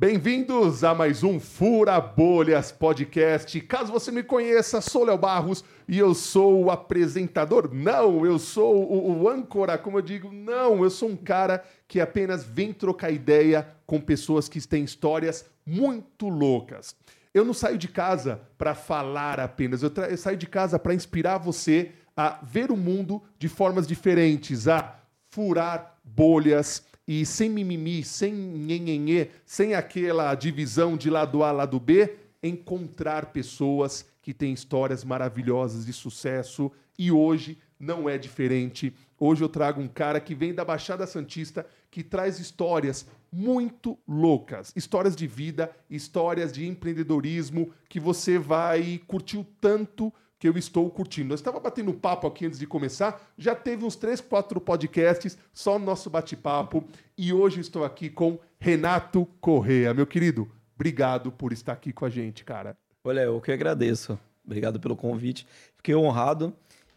Bem-vindos a mais um Fura Bolhas Podcast. Caso você me conheça, sou Léo Barros e eu sou o apresentador. Não, eu sou o, o âncora, como eu digo. Não, eu sou um cara que apenas vem trocar ideia com pessoas que têm histórias muito loucas. Eu não saio de casa para falar apenas, eu, eu saio de casa para inspirar você a ver o mundo de formas diferentes, a furar bolhas e sem mimimi, sem nhenhenhê, sem aquela divisão de lado A, lado B, encontrar pessoas que têm histórias maravilhosas de sucesso e hoje não é diferente. Hoje eu trago um cara que vem da Baixada Santista que traz histórias muito loucas, histórias de vida, histórias de empreendedorismo que você vai curtir o tanto que eu estou curtindo. Nós estava batendo papo aqui antes de começar, já teve uns três, quatro podcasts só no nosso bate-papo e hoje estou aqui com Renato Correa. Meu querido, obrigado por estar aqui com a gente, cara. Olha, eu que agradeço. Obrigado pelo convite. Fiquei honrado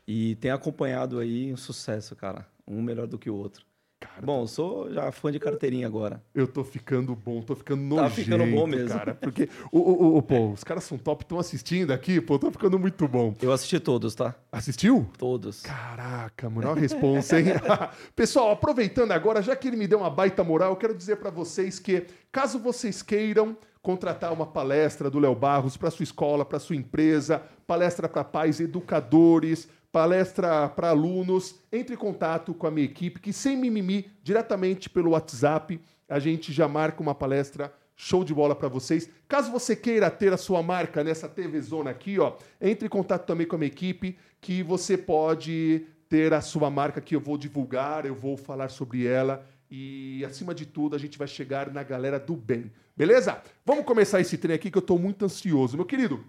e tenho acompanhado aí um sucesso, cara. Um melhor do que o outro. Cara, bom, sou já fã de carteirinha agora. Eu tô ficando bom, tô ficando nojento, Tá ficando bom mesmo. cara. Porque, o, o, o, pô, os caras são top, estão assistindo aqui, pô, tô ficando muito bom. Eu assisti todos, tá? Assistiu? Todos. Caraca, moral responsa, hein? Pessoal, aproveitando agora, já que ele me deu uma baita moral, eu quero dizer para vocês que, caso vocês queiram contratar uma palestra do Léo Barros para sua escola, para sua empresa, palestra para pais, educadores, palestra para alunos, entre em contato com a minha equipe, que sem mimimi, diretamente pelo WhatsApp, a gente já marca uma palestra show de bola para vocês. Caso você queira ter a sua marca nessa TV Zona aqui, ó, entre em contato também com a minha equipe, que você pode ter a sua marca que eu vou divulgar, eu vou falar sobre ela e acima de tudo a gente vai chegar na galera do bem. Beleza? Vamos começar esse trem aqui que eu estou muito ansioso. Meu querido,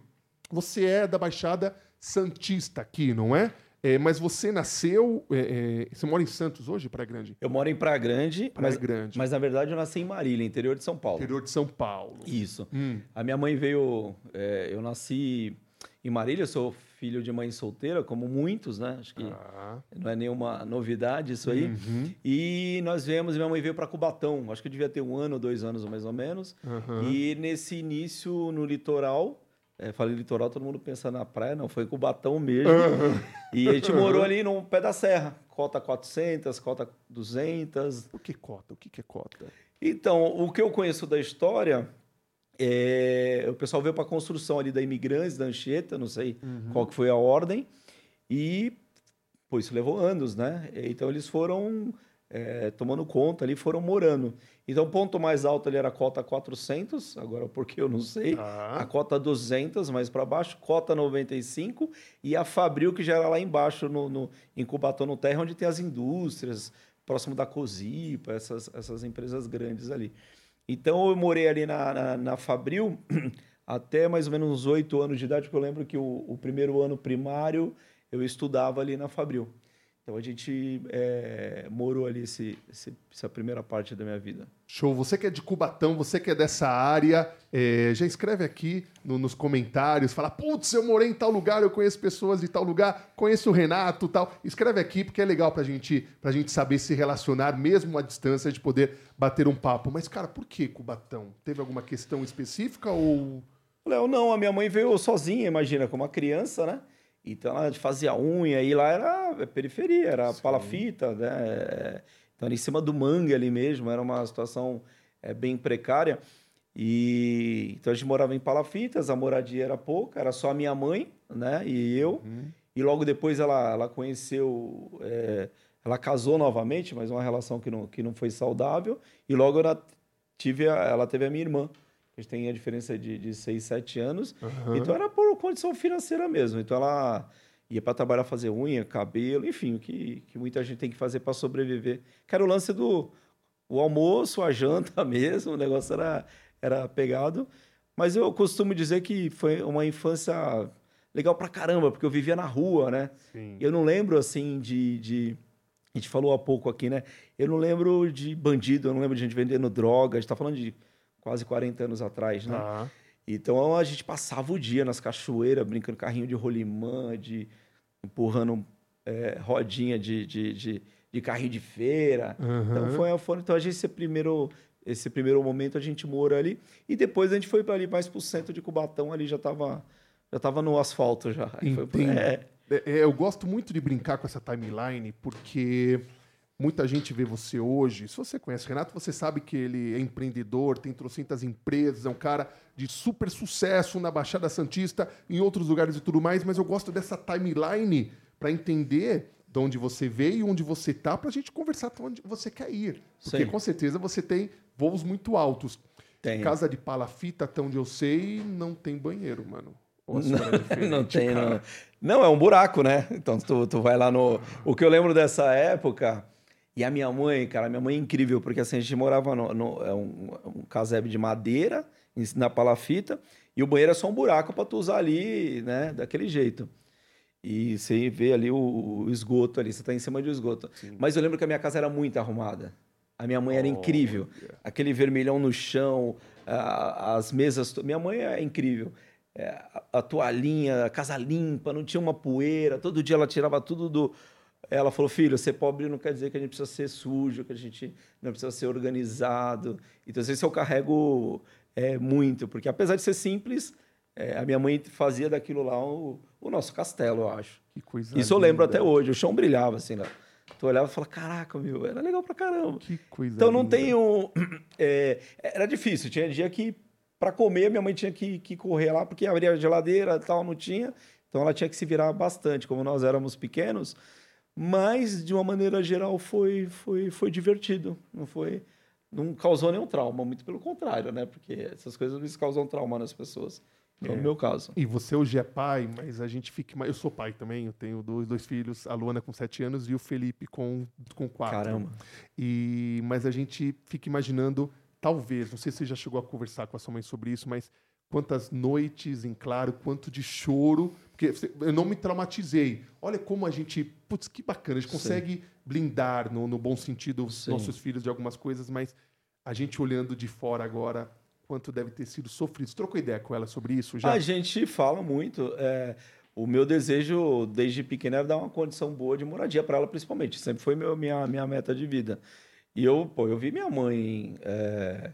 você é da Baixada Santista aqui, não é? é mas você nasceu. É, é, você mora em Santos hoje, Praia Grande? Eu moro em Praia Grande, Praia mas, Grande. mas na verdade eu nasci em Marília, interior de São Paulo. Interior de São Paulo. Isso. Hum. A minha mãe veio. é, eu nasci em Marília, eu sou filho de mãe solteira, como muitos, né? Acho que Ah, não é nenhuma novidade isso aí. uhum, E nós viemos, minha mãe veio para Cubatão, acho que eu devia ter um ano, dois anos mais ou menos. aham. E nesse início no litoral, é, falei litoral, todo mundo pensa na praia, não, foi em Cubatão mesmo. Aham. E a gente morou ali no pé da serra, cota 400, cota 200. O que cota? O que que é cota? Então, o que eu conheço da história, é, o pessoal veio para a construção ali da Imigrantes, da Anchieta, não sei qual que foi a ordem, e, pô, isso levou anos, né? Então, eles foram é, tomando conta ali, foram morando. Então, o ponto mais alto ali era a cota 400, agora porque eu não sei, a Tá. cota 200 mais para baixo, cota 95 e a Fabril que já era lá embaixo no, no em Cubatão no terra onde tem as indústrias próximo da Cosipa, essas, essas empresas grandes ali. Então eu morei ali na, na, na Fabril até mais ou menos uns oito anos de idade, porque eu lembro que o, o primeiro ano primário eu estudava ali na Fabril. Então a gente é, morou ali esse, esse- essa primeira parte da minha vida. Show. Você que é de Cubatão, você que é dessa área, é, já escreve aqui no- nos comentários, fala, putz, eu morei em tal lugar, eu conheço pessoas de tal lugar, conheço o Renato tal. Escreve aqui, porque é legal pra gente, pra gente saber se relacionar, mesmo à distância, de poder bater um papo. Mas, cara, por que Cubatão? Teve alguma questão específica ou... Léo, não, a minha mãe veio sozinha, imagina, como uma criança, né? Então ela fazia unha e lá era periferia, era Sim. palafita, né? Então era em cima do mangue ali mesmo, era uma situação é, bem precária. E então a gente morava em palafitas, a moradia era pouca, era só a minha mãe, né? E eu. Uhum. E logo depois ela, ela conheceu, é, ela casou novamente, mas uma relação que não, que não foi saudável. E logo ela, tive a, ela teve a minha irmã. A gente tem a diferença de, de 6, 7 anos. Aham. Então era por condição financeira mesmo. Então ela ia para trabalhar, fazer unha, cabelo, enfim, o que, que muita gente tem que fazer para sobreviver. Que era o lance do o almoço, a janta mesmo, o negócio era, era pegado. Mas eu costumo dizer que foi uma infância legal pra caramba, porque eu vivia na rua, né? Sim. Eu não lembro, assim, de, de... A gente falou há pouco aqui, né? Eu não lembro de bandido, eu não lembro de gente vendendo droga. A gente tá falando de quase 40 anos atrás, né? Tá. Então a gente passava o dia nas cachoeiras, brincando carrinho de rolimã, de empurrando é, rodinha de, de, de, de carrinho de feira. Aham. Então foi, foi então a gente ser primeiro esse primeiro momento a gente mora ali. E depois a gente foi para ali mais para o centro de Cubatão, ali já estava já tava no asfalto já. Foi, é. É, eu gosto muito de brincar com essa timeline, porque muita gente vê você hoje. Se você conhece o Renato, você sabe que ele é empreendedor, tem trocentas empresas, é um cara de super sucesso na Baixada Santista, em outros lugares e tudo mais, mas eu gosto dessa timeline para entender de onde você veio e onde você tá, para a gente conversar para onde você quer ir. Porque Sim. com certeza você tem voos muito altos. Tem. Casa de palafita, até onde eu sei, não tem banheiro, mano. Não, não tem, não. Não, é um buraco, né? Então tu, tu vai lá no. O que eu lembro dessa época. E a minha mãe, cara, minha mãe é incrível, porque assim, a gente morava no, no é um, um casebre de madeira, na palafita, e o banheiro é só um buraco para tu usar ali, né? Daquele jeito. E você vê ali o, o esgoto ali, você tá em cima um esgoto. Sim. Mas eu lembro que a minha casa era muito arrumada. A minha mãe era incrível. Yeah. Aquele vermelhão no chão, a, as mesas. Minha mãe é incrível. É, a, a toalhinha, a casa limpa, não tinha uma poeira. Todo dia ela tirava tudo do. Ela falou: Filho, ser pobre não quer dizer que a gente precisa ser sujo, que a gente não precisa ser organizado. Então, isso eu carrego é, muito, porque apesar de ser simples, é, a minha mãe fazia daquilo lá o, o nosso castelo, eu acho. Que coisa Isso linda. eu lembro até hoje. O chão brilhava, assim, né? Tu olhava e falava, caraca, meu, era legal pra caramba. Que coisa Então não linda. tem um... É, era difícil. Tinha dia que, para comer, minha mãe tinha que, que correr lá, porque abria a geladeira e tal, não tinha. Então ela tinha que se virar bastante. Como nós éramos pequenos, mas de uma maneira geral foi, foi, foi divertido. Não foi não causou nenhum trauma, muito pelo contrário, né? Porque essas coisas não causam trauma nas pessoas. É. no meu caso. E você hoje é pai, mas a gente fica. Eu sou pai também, eu tenho dois, dois filhos, a Luana com sete anos e o Felipe com, com quatro. Caramba. E, mas a gente fica imaginando, talvez, não sei se você já chegou a conversar com a sua mãe sobre isso, mas quantas noites em claro, quanto de choro, porque eu não me traumatizei. Olha como a gente, putz, que bacana, a gente Sim. consegue blindar no, no bom sentido Sim. nossos filhos de algumas coisas, mas a gente olhando de fora agora, quanto deve ter sido sofrido. Você trocou ideia com ela sobre isso já? A gente fala muito. É, o meu desejo, desde pequena, era dar uma condição boa de moradia para ela, principalmente. Sempre foi meu, minha, minha meta de vida. E eu, pô, eu vi minha mãe. É,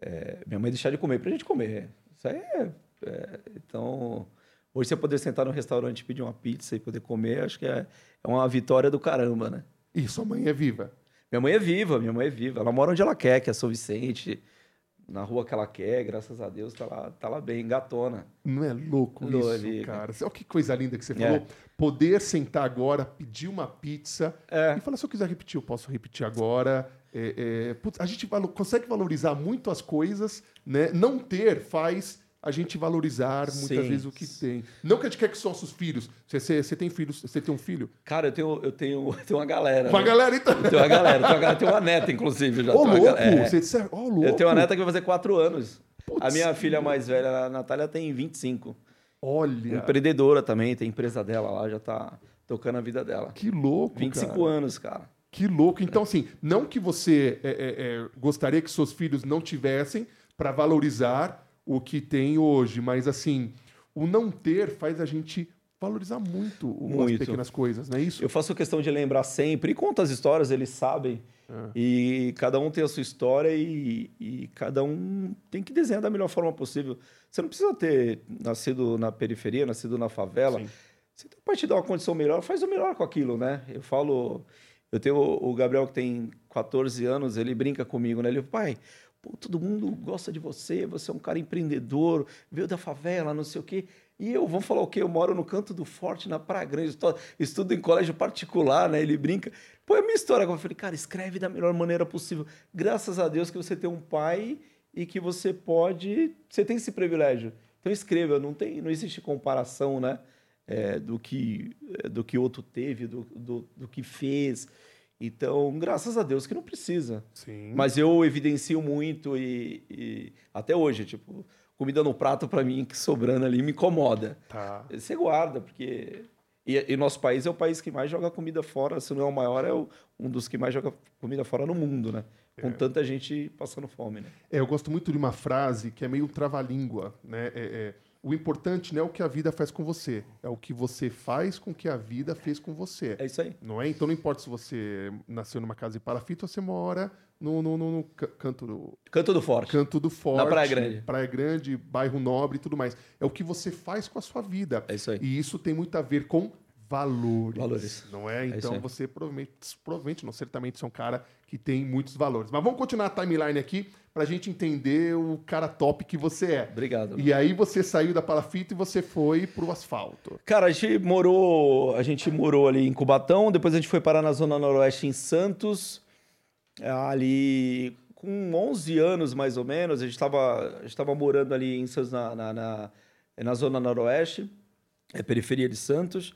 é, minha mãe deixar de comer para a gente comer. Isso aí é, é, Então. Hoje você poder sentar no restaurante e pedir uma pizza e poder comer, acho que é, é uma vitória do caramba, né? E sua mãe é viva? Minha mãe é viva, minha mãe é viva. Ela mora onde ela quer, que é São Vicente na rua que ela quer, graças a Deus, tá lá, tá lá bem, gatona. Não é louco isso, ali, cara? Olha que coisa linda que você falou. É. Poder sentar agora, pedir uma pizza é. e falar, se eu quiser repetir, eu posso repetir agora. É, é putz, a gente valo consegue valorizar muito as coisas, né? Não ter faz a gente valorizar muitas Sim. vezes o que tem. Não que a gente quer que são nossos filhos. Você, tem filhos? Você tem um filho? Cara, eu tenho, eu tenho, eu tenho uma galera. Uma né? galera, então. Eu tenho uma galera, tenho uma, tenho uma neta, inclusive. Já. Ô, louco! É. Você disse, oh, louco! Eu tenho uma neta que vai fazer quatro anos. Putz, a minha filha mais velha, a Natália, tem 25. Olha! Empreendedora também, tem empresa dela lá, já tá tocando a vida dela. Que louco, 25 cara. anos, cara. Que louco. Então, assim, não que você é, é, é, gostaria que seus filhos não tivessem para valorizar o que tem hoje, mas assim, o não ter faz a gente valorizar muito, muito. as pequenas coisas, não é isso? Eu faço questão de lembrar sempre, e conta as histórias, eles sabem. É. E cada um tem a sua história e, e, cada um tem que desenhar da melhor forma possível. Você não precisa ter nascido na periferia, nascido na favela. Sim. Você pode te dar uma condição melhor, faz o melhor com aquilo, né? Eu falo, eu tenho o Gabriel que tem 14 anos, ele brinca comigo, né? Ele, pai, Pô, todo mundo gosta de você, você é um cara empreendedor, veio da favela, não sei o quê. E eu, vamos falar o quê? Eu moro no canto do Forte, na Praia Grande, estudo em colégio particular, né? Ele brinca. Pô, é a minha história. Eu falei, cara, escreve da melhor maneira possível. Graças a Deus que você tem um pai e que você pode. Você tem esse privilégio. Então escreva, não, tem, não existe comparação, né? É, do, que, é, do que outro teve, do, do, do que fez. Então, graças a Deus que não precisa. Sim. Mas eu evidencio muito e, e até hoje, tipo, comida no prato para mim que sobrando ali me incomoda. Tá. Você guarda, porque e, e, nosso país é o país que mais joga comida fora, se não é o maior, é o, um dos que mais joga comida fora no mundo, né? Com é. tanta gente passando fome, né? É, eu gosto muito de uma frase que é meio trava-língua, né? É, é, o importante não é o que a vida faz com você, é o que você faz com que a vida fez com você. É isso aí. Não é? Então não importa se você nasceu numa casa de palafito ou você mora no, no, no, no ca- canto do Canto do Forte. Canto do Forte. Na Praia Grande. Praia Grande, bairro nobre e tudo mais. É o que você faz com a sua vida. É isso aí. E isso tem muito a ver com valores. Valores. Não é? isso Então aí. você provavelmente, provavelmente, não, certamente, você é um cara que tem muitos valores. Mas vamos continuar a timeline aqui pra gente entender o cara top que você é. Obrigado. E aí você saiu da palafita e você foi pro asfalto. Cara, a gente morou, a gente morou ali em Cubatão, depois a gente foi parar na zona noroeste em Santos, ali com 11 anos mais ou menos, a gente estava estava morando ali em Santos na, na, na, na zona noroeste, é periferia de Santos,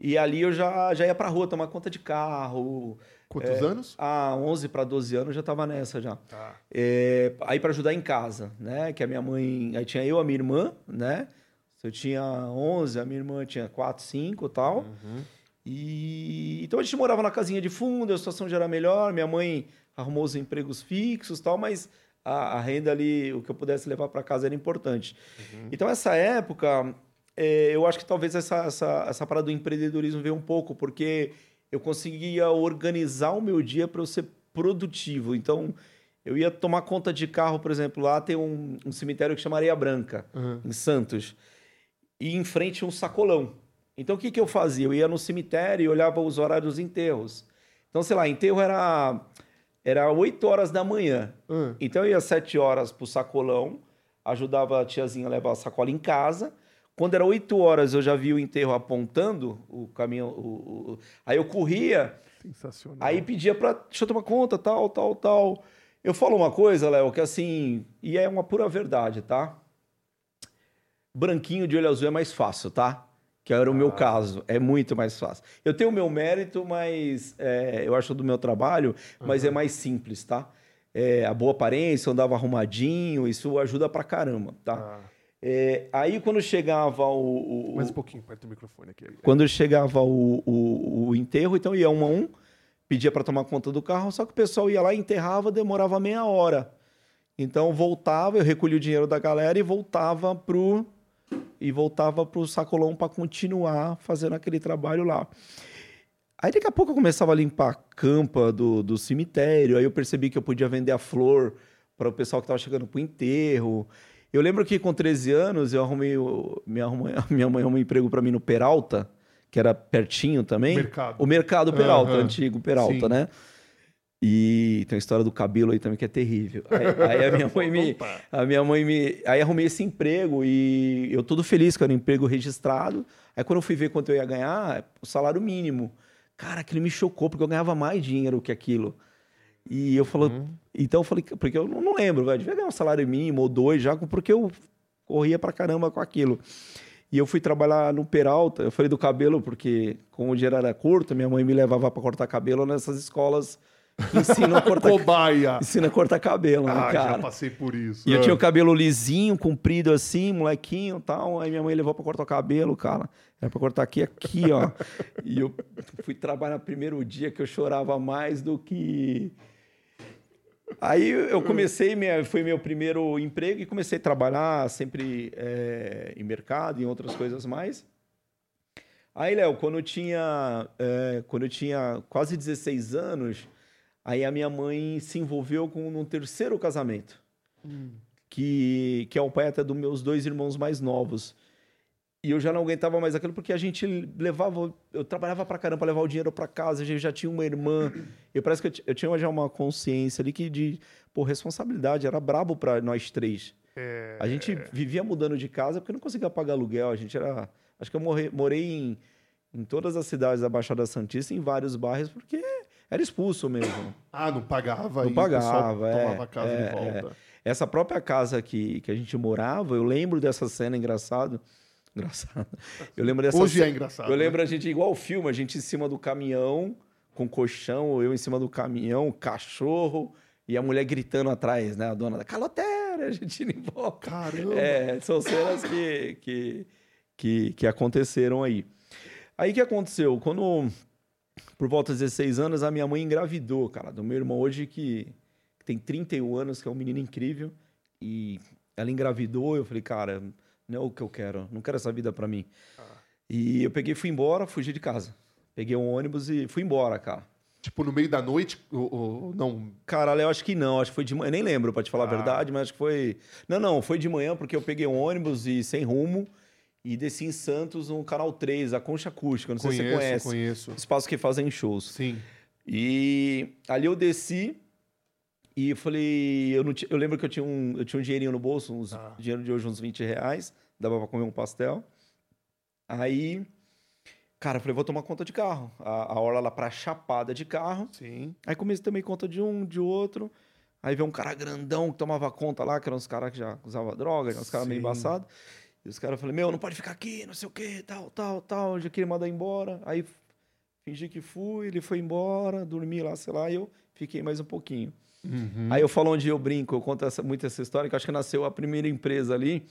e ali eu já, já ia pra rua tomar conta de carro. Quantos anos? Há 11 para 12 anos eu já estava nessa já. Tá. É, aí para ajudar em casa, né? Que a minha mãe, aí tinha eu, a minha irmã, né? Eu tinha 11, a minha irmã tinha 4, 5 e tal. Uhum. E então a gente morava na casinha de fundo, a situação já era melhor, minha mãe arrumou os empregos fixos e tal, mas a, a renda ali, o que eu pudesse levar para casa era importante. Então essa época, é, eu acho que talvez essa, essa, essa parada do empreendedorismo veio um pouco, porque eu conseguia organizar o meu dia para eu ser produtivo. Então, eu ia tomar conta de carro, por exemplo, lá tem um, um cemitério que chama Areia Branca, Uhum. em Santos, e em frente um sacolão. Então, o que, que eu fazia? Eu ia no cemitério e olhava os horários dos enterros. Então, sei lá, enterro era, era 8 horas da manhã. Ah, Então eu ia às 7 horas pro sacolão, ajudava a tiazinha a levar a sacola em casa. Quando era 8 horas, eu já vi o enterro apontando o caminhão. o- o- aí eu corria, sensacional. aí pedia pra. Deixa eu tomar conta, tal, tal, tal. Eu falo uma coisa, Léo, que assim. E é uma pura verdade, tá? Branquinho de olho azul é mais fácil, tá? Que era o meu caso. É muito mais fácil. Eu tenho o meu mérito, mas é, eu acho do meu trabalho, mas é mais simples, tá? É, a boa aparência, andava arrumadinho, isso ajuda pra caramba, tá? Ah, É, aí quando chegava o. o- mais um pouquinho, perto do microfone aqui. quando chegava o, o, o enterro, então ia um a um, pedia para tomar conta do carro, só que o pessoal ia lá, enterrava, demorava meia hora. Então voltava, eu recolhia o dinheiro da galera e voltava pro e voltava pro sacolão para continuar fazendo aquele trabalho lá. Aí daqui a pouco eu começava a limpar a campa do, do cemitério, aí eu percebi que eu podia vender a flor para o pessoal que estava chegando pro enterro. Eu lembro que com 13 anos eu arrumei, o- minha, arrumei- minha mãe arrumou um emprego para mim no Peralta, que era pertinho também. Mercado. O Mercado Peralta, Aham. antigo Peralta, Sim. né? E tem a história do cabelo aí também que é terrível. Aí, aí a minha mãe me, a minha mãe me. Aí arrumei esse emprego e eu todo feliz que era um emprego registrado. Aí quando eu fui ver quanto eu ia ganhar, o salário mínimo. Cara, aquilo me chocou, porque eu ganhava mais dinheiro que aquilo. E eu falo, Uhum. então eu falei, porque eu não não lembro, velho, devia ganhar um salário mínimo ou dois já, porque eu corria pra caramba com aquilo. E eu fui trabalhar no Peralta, eu falei do cabelo, porque como o dinheiro era curto, minha mãe me levava pra cortar cabelo nessas escolas que ensinam a cortar, Cobaia. ensina a cortar cabelo, né, Ah, já cara? passei por isso. E eu Ah. tinha o cabelo lisinho, comprido assim, molequinho e tal. Aí minha mãe levou pra cortar o cabelo, cara. Era pra cortar aqui, aqui, ó. e eu fui trabalhar no primeiro dia que eu chorava mais do que. Aí eu comecei, minha, foi meu primeiro emprego e comecei a trabalhar sempre é, em mercado e em outras coisas mais. Aí, Léo, quando eu tinha, é, quando eu tinha quase 16 anos, aí a minha mãe se envolveu com um terceiro casamento que, que é o pai até dos meus dois irmãos mais novos. E eu já não aguentava mais aquilo porque a gente levava, eu trabalhava pra caramba pra levar o dinheiro pra casa, a gente já tinha uma irmã. Eu parece que eu, eu tinha já uma consciência ali que de, pô, responsabilidade, era brabo pra nós três. É, A gente vivia mudando de casa porque não conseguia pagar aluguel, a gente era, acho que eu morei, morei em, em todas as cidades da Baixada Santista, em vários bairros porque era expulso mesmo. Ah, não pagava Não pagava, é, tomava a casa é, de volta. Essa própria casa que, que a gente morava, eu lembro dessa cena engraçado. Engraçado. Eu lembro dessa Hoje é engraçado. Eu né? lembro a gente igual o filme, a gente em cima do caminhão, com colchão, eu em cima do caminhão, cachorro e a mulher gritando atrás, né? A dona da caloteira, a gente indo embora. Caramba. É, são cenas que, que, que, que aconteceram aí. Aí o que aconteceu? Quando, por volta de 16 anos, a minha mãe engravidou, cara, do meu irmão hoje que, que tem 31 anos, que é um menino incrível. E ela engravidou, eu falei, cara, Não é o que eu quero. Não quero essa vida pra mim. E eu peguei, fui embora, fugi de casa. Peguei um ônibus e fui embora, cara. Tipo, no meio da noite, ou, ou não? Caralho, eu acho que não. Acho que foi de manhã. Eu nem lembro, pra te falar Ah. a verdade, mas acho que foi. Não, não, foi de manhã porque eu peguei um ônibus e sem rumo e desci em Santos no canal 3, a Concha Acústica. Não sei se você conhece. conheço. Espaço que fazem shows. Sim. E ali eu desci e eu falei. Eu, não eu lembro que eu tinha, um, eu tinha um dinheirinho no bolso, uns, Ah. dinheiro de hoje, uns 20 reais. Dava pra comer um pastel. Aí. Cara, eu falei, vou tomar conta de carro. A, a hora lá pra chapada de carro. Sim. Aí comecei também conta de um, de outro. Aí veio um cara grandão que tomava conta lá, que eram uns caras que já usavam droga, uns caras meio embaçados. E os caras falaram, meu, não pode ficar aqui, não sei o quê, tal, tal, tal. Eu já queria mandar embora. Aí fingi que fui, ele foi embora, dormi lá, sei lá, e eu fiquei mais um pouquinho. Uhum. Aí eu falo onde eu brinco, eu conto essa- muito essa história, que eu acho que nasceu a primeira empresa ali.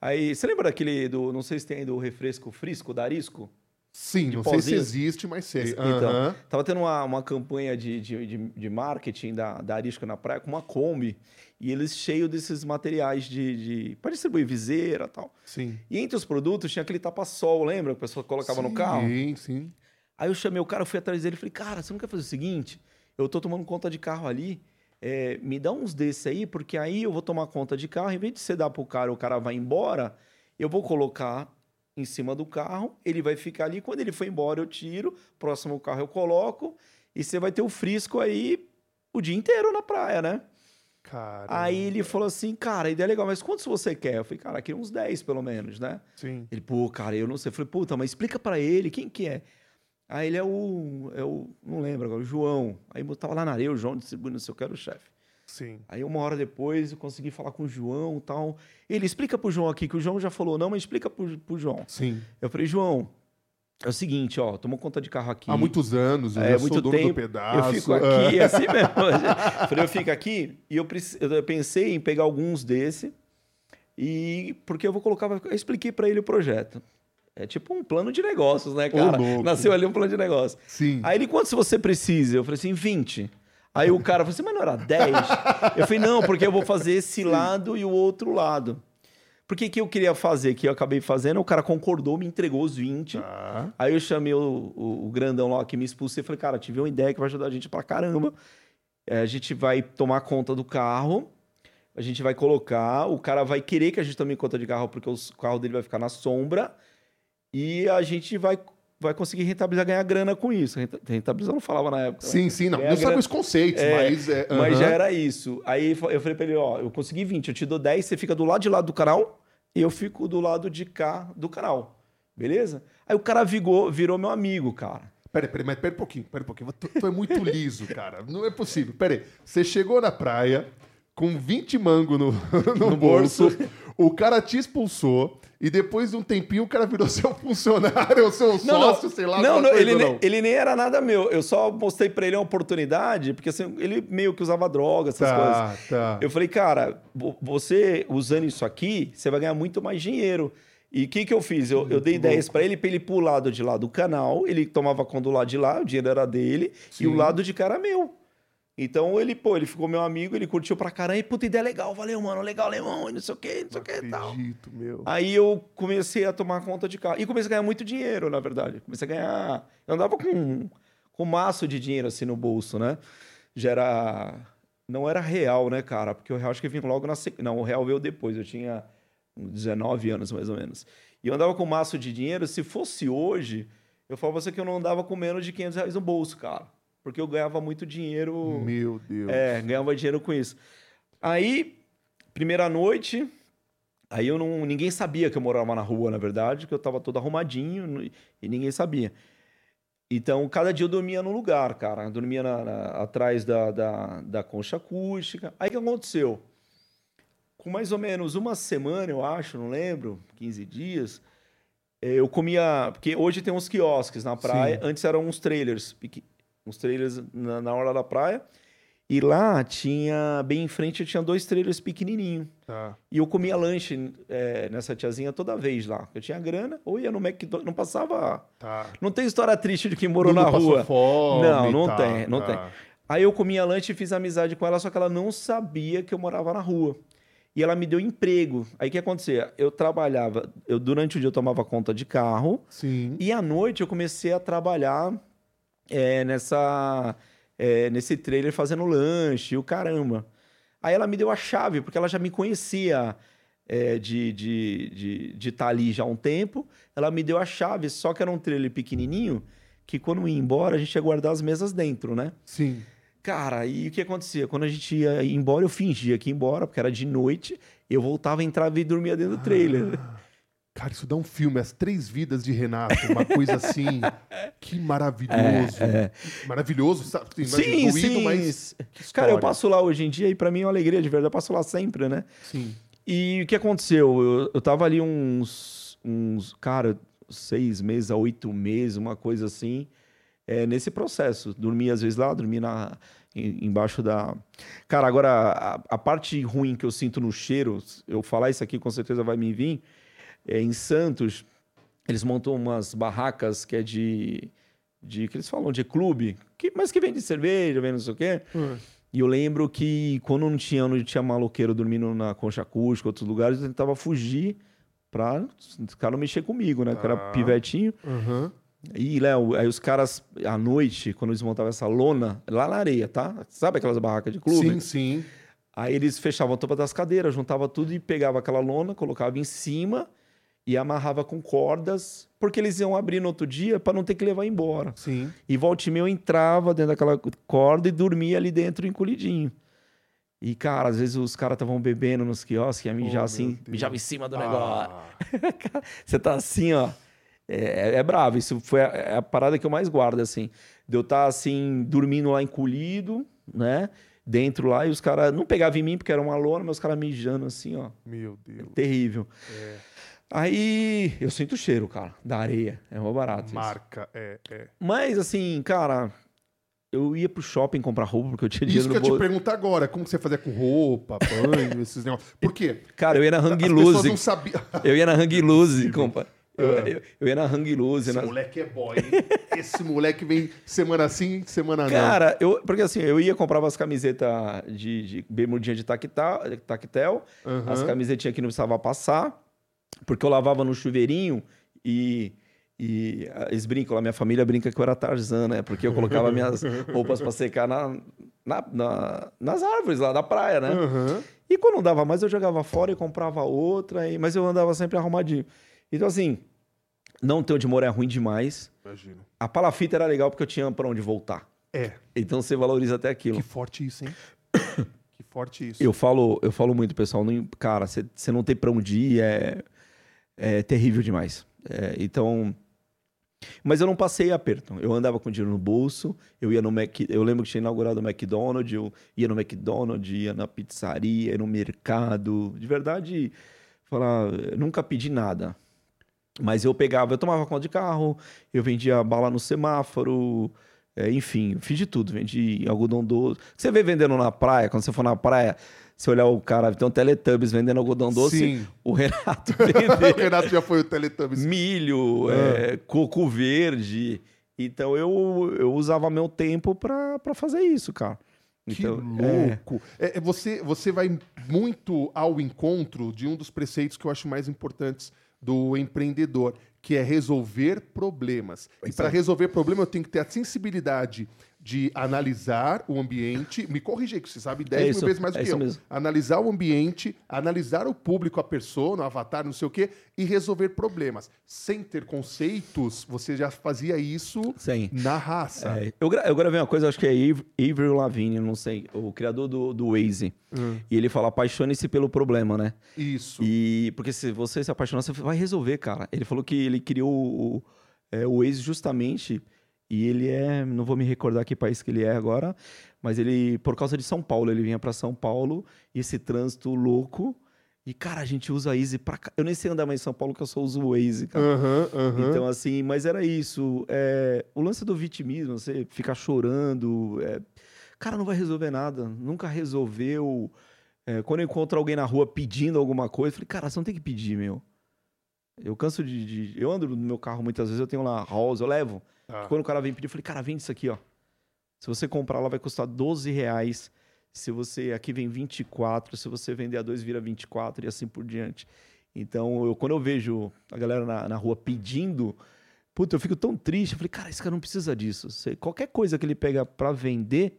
Aí, você lembra daquele do, não sei se tem aí do refresco Frisco, da Arisco? Sim, de não sei se pozinho. existe, mas sei. Então, tava tendo uma, uma campanha de, de, de, de marketing da, da Arisco na praia com uma Kombi, e eles cheios desses materiais de, de para distribuir viseira e tal. Sim. E entre os produtos tinha aquele tapa-sol, lembra? Que a pessoa colocava no carro. Sim, sim. Aí eu chamei o cara, fui atrás dele e falei, cara, você não quer fazer o seguinte? Eu tô tomando conta de carro ali, é, me dá uns desses aí, porque aí eu vou tomar conta de carro, em vez de você dar pro cara, o cara vai embora, eu vou colocar em cima do carro, ele vai ficar ali, quando ele for embora eu tiro, próximo carro eu coloco, e você vai ter o frisco aí o dia inteiro na praia, né? Cara. Aí ele falou assim, cara, a ideia é legal, mas quantos você quer? Eu falei, cara, queria uns 10 pelo menos, né? Sim. Ele, pô, cara, eu não sei. Eu falei, puta, mas explica pra ele, quem que é? Aí ele é o, é o, não lembro agora, o João. Aí eu tava lá na areia, o João distribui, não sei o que, era o chefe. Sim. Aí uma hora depois eu consegui falar com o João e tal. Ele, explica pro João aqui, que o João já falou, não, mas explica pro, pro João. Sim. Eu falei, João, é o seguinte, ó, tomou conta de carro aqui. Há muitos anos, eu É, já muito sou dono tempo. do pedaço. Eu fico ah. aqui, assim mesmo. Eu falei, eu fico aqui e eu, eu pensei em pegar alguns desse e porque eu vou colocar, eu expliquei pra ele o projeto. É tipo um plano de negócios, né, cara? louco. Nasceu ali um plano de negócio. Sim. Aí ele, quantos você precisa? Eu falei assim, 20. Aí o cara falou assim, mas não era 10? Eu falei, não, porque eu vou fazer esse lado e o outro lado. Por que, que eu queria fazer, que eu acabei fazendo, o cara concordou, me entregou os 20. Tá. Aí eu chamei o, o- o grandão lá que me expulsou e falei, cara, tive uma ideia que vai ajudar a gente pra caramba. É, a gente vai tomar conta do carro, a gente vai colocar, o cara vai querer que a gente tome conta de carro, porque os- o carro dele vai ficar na sombra, e a gente vai, vai conseguir rentabilizar, ganhar grana com isso. Renta- Rentabilizar eu não falava na época. né? Sim, sim, não. Ganhar Não sabe os conceitos, É, mas. É, Mas já era isso. Aí eu falei pra ele, ó, eu consegui 20, eu te dou 10, você fica do lado de lá do canal e eu fico do lado de cá do canal. Beleza? Aí o cara vigou, virou meu amigo, cara. Peraí, peraí, mas pera um pouquinho, pera um pouquinho. Tu, tu é muito liso, cara. Não é possível. Peraí. Você chegou na praia com 20 mango no, no, No bolso, bolso. O cara te expulsou e depois de um tempinho o cara virou seu funcionário, ou seu sócio, sei lá. Não, não, ele, nem, ele nem era nada meu. Eu só mostrei pra ele uma oportunidade, porque assim, ele meio que usava droga, essas coisas. Tá, tá. Eu falei, cara, vo- você usando isso aqui, você vai ganhar muito mais dinheiro. E o que, que eu fiz? Eu, eu dei 10 para ele, para ele pro lado de lá do canal, ele tomava conta do lado de lá, o dinheiro era dele, Sim. e o lado de cá era meu. Então ele, pô, ele ficou meu amigo, ele curtiu pra caramba, e puta ideia legal, valeu, mano, legal, alemão, e não sei o que, não sei o que e tal. meu. Aí eu comecei a tomar conta de carro. E comecei a ganhar muito dinheiro, na verdade. Comecei a ganhar. Eu andava com, com um maço de dinheiro assim no bolso, né? Já era. Não era real, né, cara? Porque o real acho que vinha logo na. Não, o real veio depois. Eu tinha 19 anos, mais ou menos. E eu andava com um maço de dinheiro. Se fosse hoje, eu falo pra você que eu não andava com menos de 500 reais no bolso, cara. Porque eu ganhava muito dinheiro. Meu Deus. É, ganhava dinheiro com isso. Aí, primeira noite, aí eu não. Ninguém sabia que eu morava na rua, na verdade, que eu tava todo arrumadinho e ninguém sabia. Então, cada dia eu dormia num lugar, cara. Eu dormia na- na- atrás da, da, da concha acústica. Aí o que aconteceu? Com mais ou menos uma semana, eu acho, não lembro, 15 dias, eh, eu comia. Porque hoje tem uns quiosques na praia, Sim. antes eram uns trailers, uns trailers na, na orla da praia. E lá tinha, bem em frente, tinha dois trailers pequenininhos. Tá. E eu comia lanche eh, nessa tiazinha toda vez lá. Eu tinha grana, ou ia no McDonald's, não passava. Tá. Não tem história triste de quem morou Não na rua. fome, Não, não tá, tem, não tá. tem. Aí eu comia lanche e fiz amizade com ela, só que ela não sabia que eu morava na rua. e ela me deu emprego. Aí o que acontecia? Eu trabalhava, eu durante o dia eu tomava conta de carro Sim. e à noite eu comecei a trabalhar é, nessa é, nesse trailer fazendo lanche, o caramba. Aí ela me deu a chave, porque ela já me conhecia é, de estar de, de, de tá ali já há um tempo. Ela me deu a chave, só que era um trailer pequenininho, que quando ia embora a gente ia guardar as mesas dentro, né? Sim. Cara, e o que acontecia? Quando a gente ia embora, eu fingia que ia embora, porque era de noite, eu voltava, entrava e dormia dentro do trailer. Cara, isso dá um filme, As Três Vidas de Renato, uma coisa assim. que maravilhoso. É, Maravilhoso, sabe? Sim, doído, sim. mas. Cara, eu passo lá hoje em dia e pra mim é uma alegria de verdade, eu passo lá sempre, né? Sim. E o que aconteceu? Eu, eu tava ali uns, uns, cara, seis meses a oito meses, uma coisa assim, é, nesse processo. Dormia às vezes lá, dormia na, em- embaixo da. Cara, agora, a, a parte ruim que eu sinto no cheiro, eu falar isso aqui com certeza vai me vir, é em Santos, eles montam umas barracas que é de. de que eles falam de clube, que, mas que vende cerveja, vende não sei o quê. Ah, E eu lembro que quando não tinha, não tinha maloqueiro dormindo na concha acústica, outros lugares, eu tentava fugir pra os caras não mexer comigo, né? Que eu era pivetinho. Aham. E, Léo, aí os caras, à noite, quando eles montavam essa lona, lá na areia, tá? Sabe aquelas barracas de clube? Sim, sim. Aí eles fechavam a tampa das cadeiras, juntava tudo e pegava aquela lona, colocava em cima e amarrava com cordas, porque eles iam abrir no outro dia para não ter que levar embora. Sim. E volta e meia eu entrava dentro daquela corda e dormia ali dentro encolhidinho. E, cara, às vezes os caras estavam bebendo nos quiosques, ia mijar Oh, assim, meu Deus. mijava em cima do negócio. Ah, Você tá assim, ó. É, é bravo. Isso foi a, é a parada que eu mais guardo, assim. De eu estar, assim, dormindo lá encolhido, né? Dentro lá, e os caras não pegavam em mim porque era uma lona, mas os caras mijando assim, ó. meu Deus. Terrível. É, Aí eu sinto o cheiro, cara, da areia. É mó barato. isso. marca, é, é. Mas, assim, cara, eu ia pro shopping comprar roupa porque eu tinha Isso dinheiro que eu te bolso. perguntar agora, como que você fazia com roupa, banho, esses negócios? Por quê? Cara, eu ia na As Hang pessoas Loose. não sabiam. Eu ia na Hang Loose, compa. Eu, Ah. eu- eu ia na Hang Loose. Esse na- moleque é boy, hein? Esse moleque vem semana sim, semana não. Cara, eu, porque assim, eu ia comprava as camisetas de, de bermudinha de tactel, tactel Aham. as camisetinhas que não precisava passar, porque eu lavava no chuveirinho e, e eles brincam lá, minha família brinca que eu era Tarzan, né? Porque eu colocava minhas roupas para secar na, na- na- nas árvores lá da praia, né? Aham. E quando não dava mais, eu jogava fora e comprava outra, e- mas eu andava sempre arrumadinho. Então, assim, não ter onde morar é ruim demais. Imagino. A palafita era legal porque eu tinha para onde voltar. É, Então você valoriza até aquilo. que forte isso, hein? que forte isso. Eu falo, eu falo muito, pessoal. Cara, você você não tem pra onde ir é, é terrível demais. É, então. Mas eu não passei aperto. Eu andava com dinheiro no bolso, eu ia no Mac. Eu lembro que tinha inaugurado o McDonald's, eu ia no McDonald's, ia na pizzaria, ia no mercado. De verdade, falar, nunca pedi nada. Mas eu pegava, eu tomava conta de carro, eu vendia bala no semáforo, é, enfim, fiz de tudo, vendi algodão doce. Você vê vendendo na praia, quando você for na praia, você olhar o cara, tem um Teletubbies vendendo algodão doce, Sim. o Renato o vendendo Renato já foi o Teletubbies. milho, é, coco verde. Então eu, eu usava meu tempo pra fazer isso, cara. Que Então, é, louco. É, é, você, você vai muito ao encontro de um dos preceitos que eu acho mais importantes do empreendedor, que é resolver problemas. e Pois para é. resolver problema, eu tenho que ter a sensibilidade de analisar o ambiente. Me corrigir, que você sabe 10 É mil isso, vezes mais do é que isso eu. mesmo. Analisar o ambiente, analisar o público, a persona, o avatar, não sei o quê, e resolver problemas. Sem ter conceitos, você já fazia isso sim. na raça. É, eu, gra eu gravei uma coisa, acho que é Avery Lavigne, não sei, o criador do, do Waze. Hum, E ele fala, apaixone-se pelo problema, né? isso. E porque se você se apaixonar, você vai resolver, cara. Ele falou que ele criou o, é, o Waze justamente, e ele é, não vou me recordar que país que ele é agora, mas ele, por causa de São Paulo, ele vinha pra São Paulo, e esse trânsito louco, e cara, a gente usa Waze pra cá. Eu nem sei andar mais em São Paulo, que eu só uso o Waze, cara. Aham, aham. Então, assim, mas era isso. É, o lance do vitimismo, você ficar chorando. é, cara, não vai resolver nada. Nunca resolveu. É, quando eu encontro alguém na rua pedindo alguma coisa, eu falei, cara, você não tem que pedir, meu. Eu canso de, de- Eu ando no meu carro muitas vezes, eu tenho lá house, eu levo. Tá. Quando o cara vem pedir, eu falei, cara, vende isso aqui, ó. Se você comprar, ela vai custar 12 reais. Se você aqui vem 24, se você vender a 2 vira 24 e assim por diante. Então, eu, quando eu vejo a galera na, na rua pedindo, puta, eu fico tão triste. Eu falei, cara, esse cara não precisa disso. Você, qualquer coisa que ele pega para vender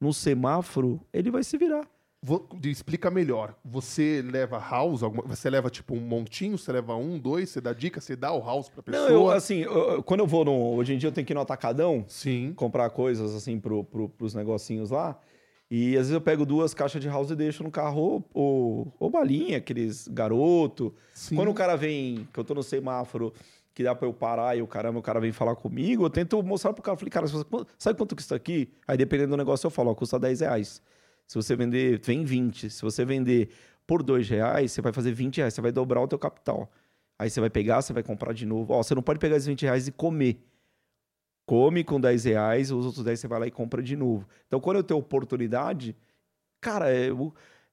no semáforo, ele vai se virar. Vou, explica melhor. Você leva house, alguma, você leva tipo um montinho, você leva um, dois, você dá dica, você dá o house pra pessoa? Não, eu, assim, eu, quando eu vou no. Hoje em dia eu tenho que ir no atacadão. Sim. Comprar coisas assim pro, pro, pros negocinhos lá. E às vezes eu pego duas caixas de house e deixo no carro ou, ou, ou balinha, aqueles garoto. Sim. Quando o cara vem, que eu tô no semáforo, que dá pra eu parar e o caramba, o cara vem falar comigo, eu tento mostrar pro cara. Falei, cara, sabe quanto custa aqui? Aí dependendo do negócio eu falo, ó, custa 10 reais. Se você vender, vem 20. Se você vender por 2 reais, você vai fazer 20 reais, você vai dobrar o teu capital. Aí você vai pegar, você vai comprar de novo. Ó, você não pode pegar esses 20 reais e comer come com 10 reais, os outros 10 você vai lá e compra de novo. Então, quando eu tenho oportunidade, cara, é,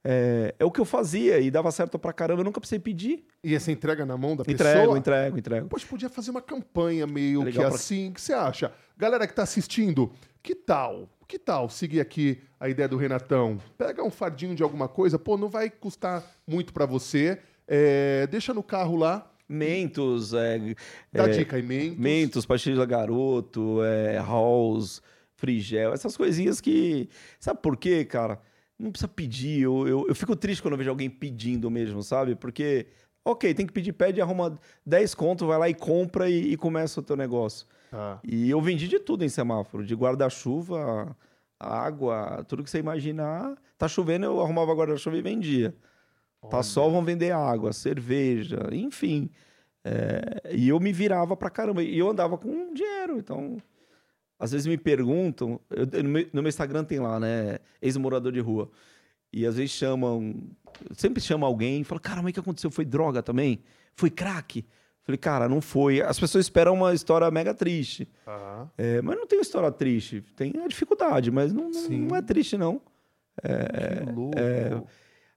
é, é, o que eu fazia e dava certo pra caramba, eu nunca precisei pedir. E essa entrega na mão da entrego, pessoa? Entrego, entrego, entrego. Poxa, podia fazer uma campanha meio é que pra... assim, o que você acha? Galera que tá assistindo, que tal? Que tal seguir aqui a ideia do Renatão? Pega um fardinho de alguma coisa, pô, não vai custar muito para você, é, deixa no carro lá, Mentos. É, Dá é, dica aí, Mentos. Mentos, Pastilha Garoto, é, Halls, Frigel, essas coisinhas que. Sabe por quê, cara? Não precisa pedir. Eu, eu, eu fico triste quando eu vejo alguém pedindo mesmo, sabe? Porque, ok, tem que pedir, pede, arruma 10 contos, vai lá e compra e, e começa o teu negócio. Ah. E eu vendi de tudo em semáforo, de guarda-chuva, água, tudo que você imaginar. Tá chovendo, eu arrumava guarda-chuva e vendia. Tá sol, vão vender água, cerveja, enfim. É, e eu me virava pra caramba. E eu andava com dinheiro, então... Às vezes me perguntam... Eu, no, meu, no, meu, Instagram tem lá, né? Ex-morador de rua. E às vezes chamam... Sempre chama alguém e fala, cara, mas o que aconteceu? Foi droga também? Foi crack? Falei, cara, não foi. As pessoas esperam uma história mega triste. Uhum. É, mas não tem uma história triste. Tem a dificuldade, mas não, não é triste, não. É, que louco. É,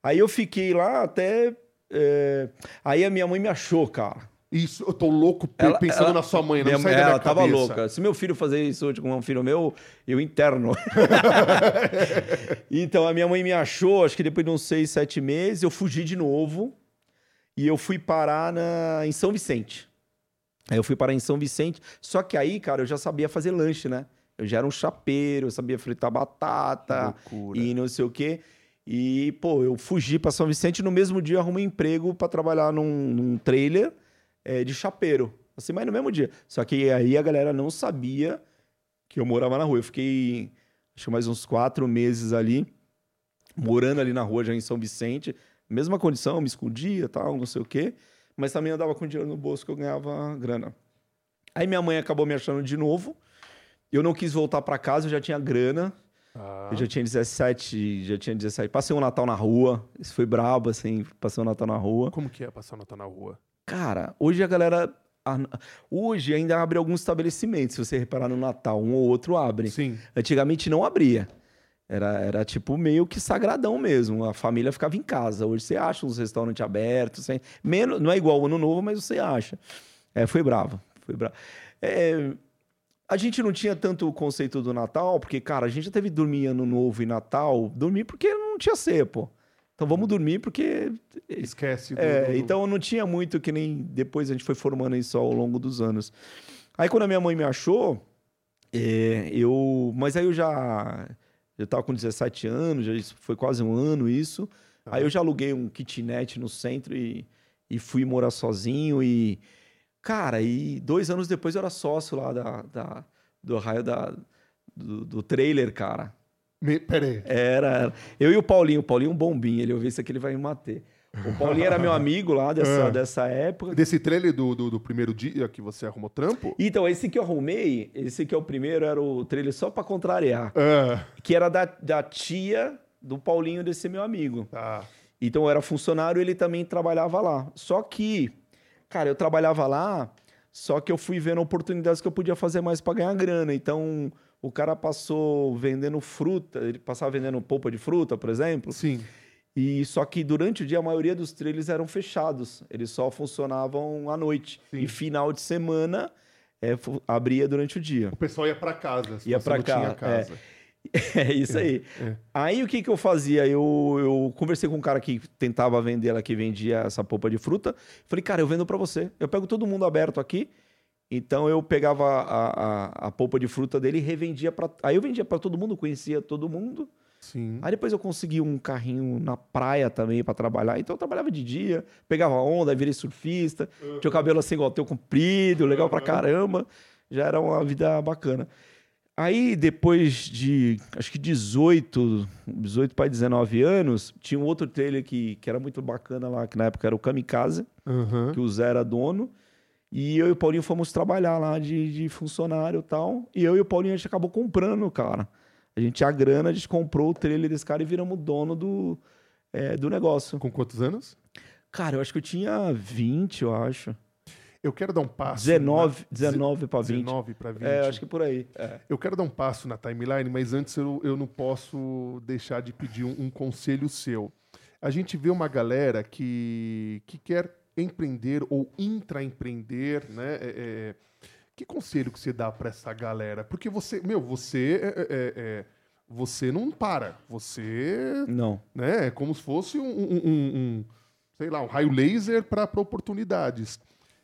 Aí eu fiquei lá até. É... Aí a minha mãe me achou, cara. Isso, eu tô louco ela, pensando ela, na sua mãe, não minha, sai Ela tava cabeça. louca. Se meu filho fazer isso hoje com um filho meu, eu interno. então a minha mãe me achou, acho que depois de uns seis, sete meses, eu fugi de novo e eu fui parar na, em São Vicente. Aí eu fui parar em São Vicente, só que aí, cara, eu já sabia fazer lanche, né? Eu já era um chapeiro, eu sabia fritar batata e não sei o quê. E, pô, eu fugi para São Vicente no mesmo dia arrumei um emprego para trabalhar num, num trailer é, de chapeiro. Assim, mas no mesmo dia. Só que aí a galera não sabia que eu morava na rua. Eu fiquei, acho que mais uns quatro meses ali, morando ali na rua, já em São Vicente. Mesma condição, me escondia tal, não sei o quê. Mas também andava com dinheiro no bolso que eu ganhava grana. Aí minha mãe acabou me achando de novo. Eu não quis voltar para casa, eu já tinha grana. Ah. Eu já tinha 17, já tinha 17. Passei um Natal na rua. Isso foi brabo, assim, passei um Natal na rua. Como que é passar o Natal na rua? Cara, hoje a galera. Hoje ainda abre alguns estabelecimentos, se você reparar no Natal, um ou outro abre. Sim. Antigamente não abria. Era, era tipo meio que sagradão mesmo. A família ficava em casa. Hoje você acha uns restaurantes abertos. Sem... Menos, não é igual o ano novo, mas você acha. É, foi bravo. Foi bravo. É, a gente não tinha tanto o conceito do Natal, porque, cara, a gente já teve dormir ano novo e Natal, dormir porque não tinha ser, pô. Então vamos dormir porque. Esquece. Do, é, do... então não tinha muito que nem depois a gente foi formando isso ao longo dos anos. Aí quando a minha mãe me achou, é, eu. Mas aí eu já. Eu tava com 17 anos, já foi quase um ano isso. Ah. Aí eu já aluguei um kitnet no centro e, e fui morar sozinho e Cara, e dois anos depois eu era sócio lá da, da do raio da, do, do trailer, cara. Me, peraí. Era, era. Eu e o Paulinho. O Paulinho é um bombinho. Ele ouviu isso aqui, ele vai me matar. O Paulinho era meu amigo lá dessa, é. dessa época. Desse trailer do, do, do, primeiro dia que você arrumou trampo? Então, esse que eu arrumei, esse que é o primeiro, era o trailer só para contrariar. É. Que era da, da tia do Paulinho desse meu amigo. Tá. Então, eu era funcionário ele também trabalhava lá. Só que Cara, eu trabalhava lá, só que eu fui vendo oportunidades que eu podia fazer mais para ganhar grana. Então, o cara passou vendendo fruta, ele passava vendendo polpa de fruta, por exemplo. Sim. E só que durante o dia a maioria dos trailers eram fechados, eles só funcionavam à noite. Sim. E final de semana é, abria durante o dia. O pessoal ia para casa, ia para casa. casa. É. É isso aí. É. Aí o que, que eu fazia? Eu, eu conversei com um cara que tentava vender ela, que vendia essa polpa de fruta. Falei, cara, eu vendo para você. Eu pego todo mundo aberto aqui. Então eu pegava a, a, a polpa de fruta dele e revendia para. Aí eu vendia para todo mundo, conhecia todo mundo. Sim. Aí depois eu consegui um carrinho na praia também para trabalhar. Então eu trabalhava de dia, pegava onda, virei surfista, tinha o cabelo assim igual o teu comprido, legal pra caramba. Já era uma vida bacana. Aí depois de acho que 18, 18 para 19 anos, tinha um outro trailer que, que era muito bacana lá, que na época era o Kamikaze, Aham. que o Zé era dono. E eu e o Paulinho fomos trabalhar lá de, de funcionário e tal. E eu e o Paulinho a gente acabou comprando, cara. A gente tinha grana, a gente comprou o trailer desse cara e viramos dono do, é, do negócio. Com quantos anos? Cara, eu acho que eu tinha 20, eu acho. Eu quero dar um passo. 19, na- 19 para 20. 19 para 20. É, acho que por aí. É. Eu quero dar um passo na timeline, mas antes eu, eu não posso deixar de pedir um, um conselho seu. A gente vê uma galera que, que quer empreender ou intraempreender, né? É, é, que conselho que você dá para essa galera? Porque você, meu, você é, é, é, é, você não para. Você Não. né? É como se fosse um, um- um- um, sei lá, um raio laser para oportunidades.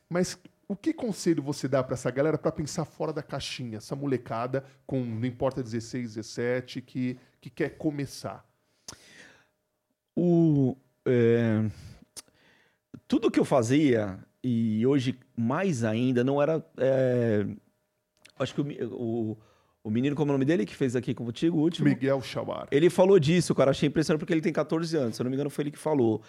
Mas o que conselho você dá para essa galera para pensar fora da caixinha? Essa molecada com, não importa 16, 17, que, que quer começar. O, é, tudo que eu fazia, e hoje mais ainda, não era. é, acho que o, o, o menino, como é o nome dele, que fez aqui contigo, o último. Miguel Chawar. Ele falou disso, cara. Achei impressionante porque ele tem 14 anos. Se eu não me engano, foi ele que falou.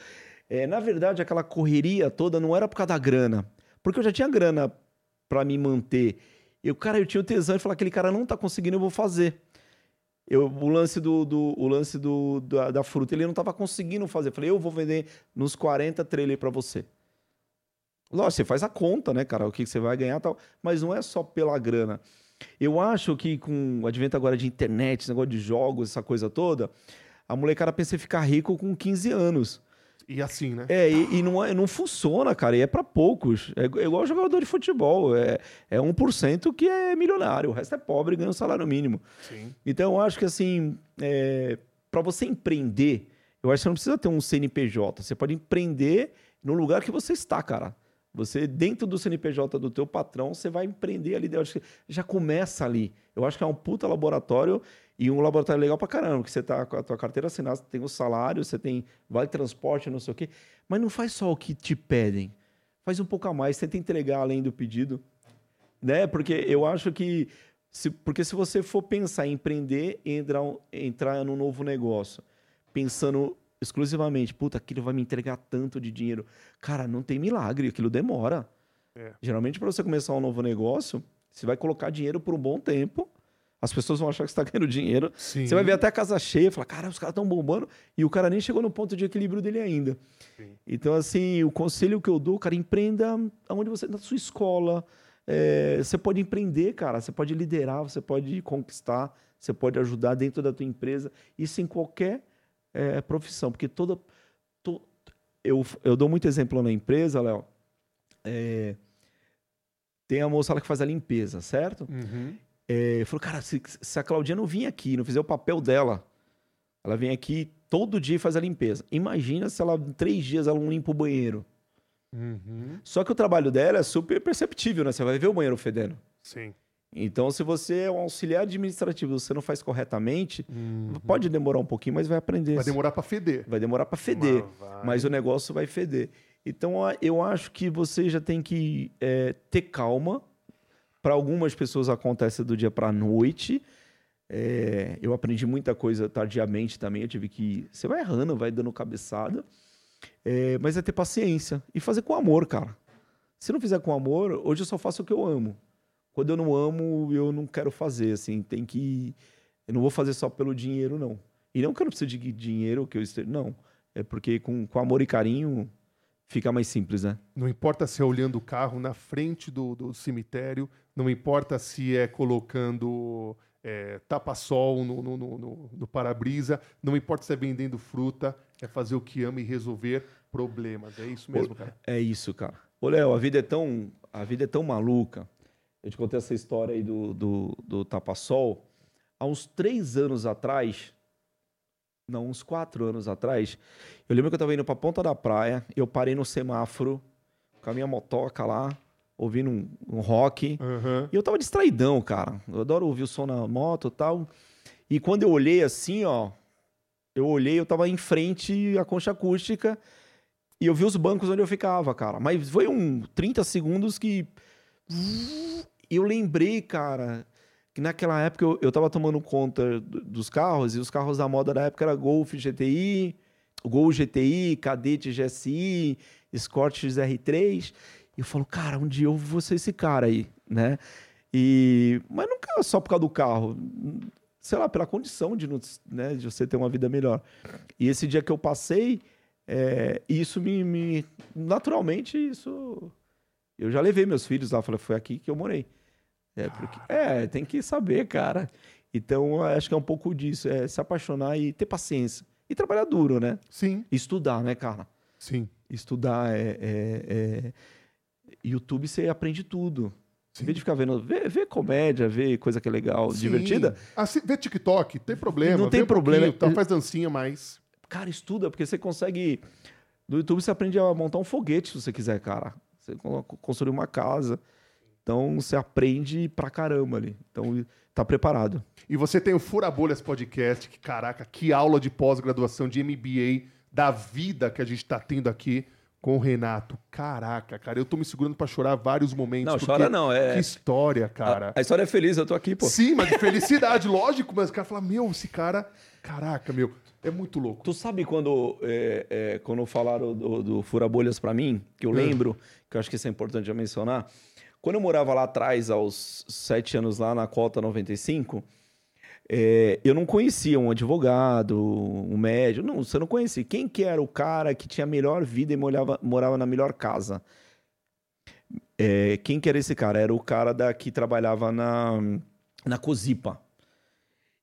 É, na verdade, aquela correria toda não era por causa da grana. Porque eu já tinha grana pra me manter. E o cara, eu tinha o tesão de falar: aquele cara não tá conseguindo, eu vou fazer. Eu, o lance, do, do- o lance do, da, da fruta, ele não tava conseguindo fazer. Eu falei: eu vou vender nos 40 trailer pra você. Lógico, você faz a conta, né, cara? O que você vai ganhar e tal. Mas não é só pela grana. Eu acho que com o advento agora de internet, esse negócio de jogos, essa coisa toda, a molecada pensa em ficar rico com 15 anos. E assim, né? É, e, e não, é- não funciona, cara, e é pra poucos. É, é igual jogador de futebol, é, é 1% que é milionário, o resto é pobre e ganha um salário mínimo. Sim. Então eu acho que assim, é, para você empreender, eu acho que você não precisa ter um CNPJ, você pode empreender no lugar que você está, cara. Você, dentro do CNPJ do teu patrão, você vai empreender ali. Eu acho que já começa ali. Eu acho que é um puta laboratório e um laboratório legal pra caramba, que você tá com a tua carteira assinada, você tem o salário, você tem vale transporte, não sei o quê. Mas não faz só o que te pedem. Faz um pouco a mais, tenta entregar além do pedido. Né? Porque eu acho que se, porque se você for pensar em empreender e entrar, entrar num novo negócio, pensando exclusivamente, puta, aquilo vai me entregar tanto de dinheiro. Cara, não tem milagre, aquilo demora. É. Geralmente, para você começar um novo negócio, você vai colocar dinheiro por um bom tempo. As pessoas vão achar que você está ganhando dinheiro. Sim. Você vai ver até a casa cheia, falar, cara, os caras estão bombando, e o cara nem chegou no ponto de equilíbrio dele ainda. Sim. Então, assim, o conselho que eu dou, cara, empreenda aonde você, na sua escola. É, você pode empreender, cara, você pode liderar, você pode conquistar, você pode ajudar dentro da tua empresa, isso em qualquer é, profissão, porque toda. to- eu, eu dou muito exemplo na empresa, Léo. É, tem a moça lá que faz a limpeza, certo? Uhum. É, falou, cara, se, se a Claudinha não vir aqui, não fizer o papel dela, ela vem aqui todo dia e faz a limpeza. Imagina se ela, em três dias, ela não limpa o banheiro. Uhum. Só que o trabalho dela é super perceptível, né? Você vai ver o banheiro fedendo. Sim. Então, se você é um auxiliar administrativo, você não faz corretamente, Uhum. pode demorar um pouquinho, mas vai aprender. Vai demorar para feder. Vai demorar para feder, Mas mas o negócio vai feder. Então, eu acho que você já tem que é, ter calma. Para algumas pessoas acontece do dia para a noite. É, eu aprendi muita coisa tardiamente também. Eu tive que. Você vai errando, vai dando cabeçada. É, mas é ter paciência e fazer com amor, cara. Se não fizer com amor, hoje eu só faço o que eu amo. Quando eu não amo, eu não quero fazer. Assim, tem que. Eu não vou fazer só pelo dinheiro, não. E não que eu não precise de dinheiro, que eu esteja. Não. É porque com, com amor e carinho fica mais simples, né? Não importa se é olhando o carro na frente do, do cemitério, não importa se é colocando é, tapa-sol no, no, no- no- para-brisa, não importa se é vendendo fruta, é fazer o que ama e resolver problemas. É isso mesmo, cara. É isso, cara. Ô, Léo, a vida é tão, a vida é tão maluca. Eu te contei essa história aí do, do, do tapa-sol, há uns três anos atrás, não, uns quatro anos atrás, eu lembro que eu tava indo pra ponta da praia, eu parei no semáforo com a minha motoca lá, ouvindo um, um rock, Aham. e eu tava distraidão, cara. Eu adoro ouvir o som na moto e tal. E quando eu olhei assim, ó, eu olhei, eu tava em frente à concha acústica e eu vi os bancos onde eu ficava, cara. Mas foi um 30 segundos que. E eu lembrei, cara, que naquela época eu, eu tava tomando conta do- dos carros e os carros da moda da época era Golf GTI, Gol GTI, Cadete GSI, Escort XR3. E eu falo, cara, um dia eu vou ser esse cara aí, né? E... Mas nunca só por causa do carro. Sei lá, pela condição de, né, de você ter uma vida melhor. E esse dia que eu passei, é, isso me, me- Naturalmente, isso. Eu já levei meus filhos lá, falei, foi aqui que eu morei. É, porque, é, tem que saber, cara. Então, acho que é um pouco disso, é se apaixonar e ter paciência. E trabalhar duro, né? Sim, Estudar, né, cara? sim. Estudar é. é- é- YouTube você aprende tudo. Sim. Em vez de ficar vendo. Vê, vê comédia, vê coisa que é legal, Sim. divertida. Se- vê TikTok, tem problema. Não tem problema. Tá, faz dancinha, mas. Cara, estuda, porque você consegue. No YouTube você aprende a montar um foguete se você quiser, cara. Você con- construir uma casa. Então você aprende pra caramba ali. Então tá preparado. E você tem o Fura Bolhas Podcast, que caraca, que aula de pós-graduação de MBA da vida que a gente tá tendo aqui com o Renato. Caraca, cara, eu tô me segurando pra chorar vários momentos. Não, porque chora não, é- Que história, cara. A, a história é feliz, eu tô aqui, pô. Sim, mas de felicidade, lógico, mas o cara fala, meu, esse cara, caraca, meu, é muito louco. Tu sabe quando, é, é, quando falaram do, do Fura-Bolhas pra mim, que eu Hum. lembro, que eu acho que isso é importante eu mencionar, quando eu morava lá atrás, aos sete anos lá na Cota 95, é, eu não conhecia um advogado, um médico, não, você não conhecia. Quem que era o cara que tinha a melhor vida e morava, na melhor casa? É, quem que era esse cara? Era o cara da, que trabalhava na, na Cozipa.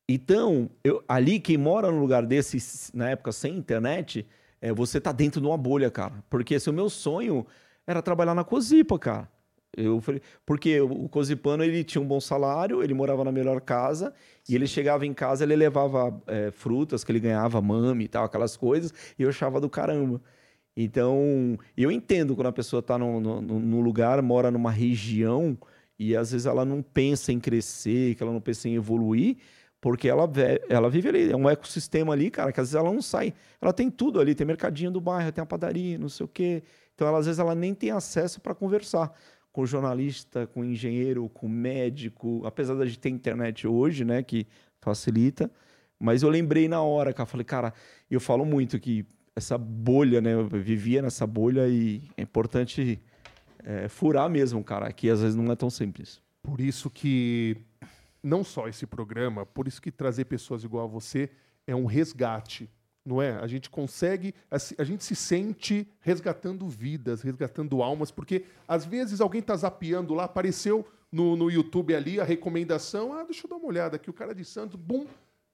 Então, eu- ali quem mora num lugar desse, na época sem internet, é, você tá dentro de uma bolha, cara. Porque esse, o meu sonho era trabalhar na Cozipa, cara. Eu falei, porque o Cozipano ele tinha um bom salário, ele morava na melhor casa, e ele chegava em casa, ele levava é, frutas que ele ganhava, mame e tal, aquelas coisas, e eu achava do caramba. Então, eu entendo quando a pessoa tá num, num, lugar, mora numa região, e às vezes ela não pensa em crescer, que ela não pensa em evoluir, porque ela, ela vive ali, é um ecossistema ali, cara, que às vezes ela não sai. Ela tem tudo ali, tem mercadinho do bairro, tem a padaria, não sei o quê. Então, ela, às vezes, ela nem tem acesso para conversar com jornalista, com engenheiro, com médico, apesar da gente ter internet hoje, né, que facilita. Mas eu lembrei na hora, cara, falei, cara, eu falo muito que essa bolha, né, eu vivia nessa bolha e é importante é, furar mesmo, cara, que às vezes não é tão simples. Por isso que não só esse programa, por isso que trazer pessoas igual a você é um resgate, não é? A gente consegue, a gente se sente resgatando vidas, resgatando almas, porque às vezes alguém tá zapeando lá, apareceu no, no YouTube ali a recomendação, ah, deixa eu dar uma olhada aqui, o cara de Santos, bum,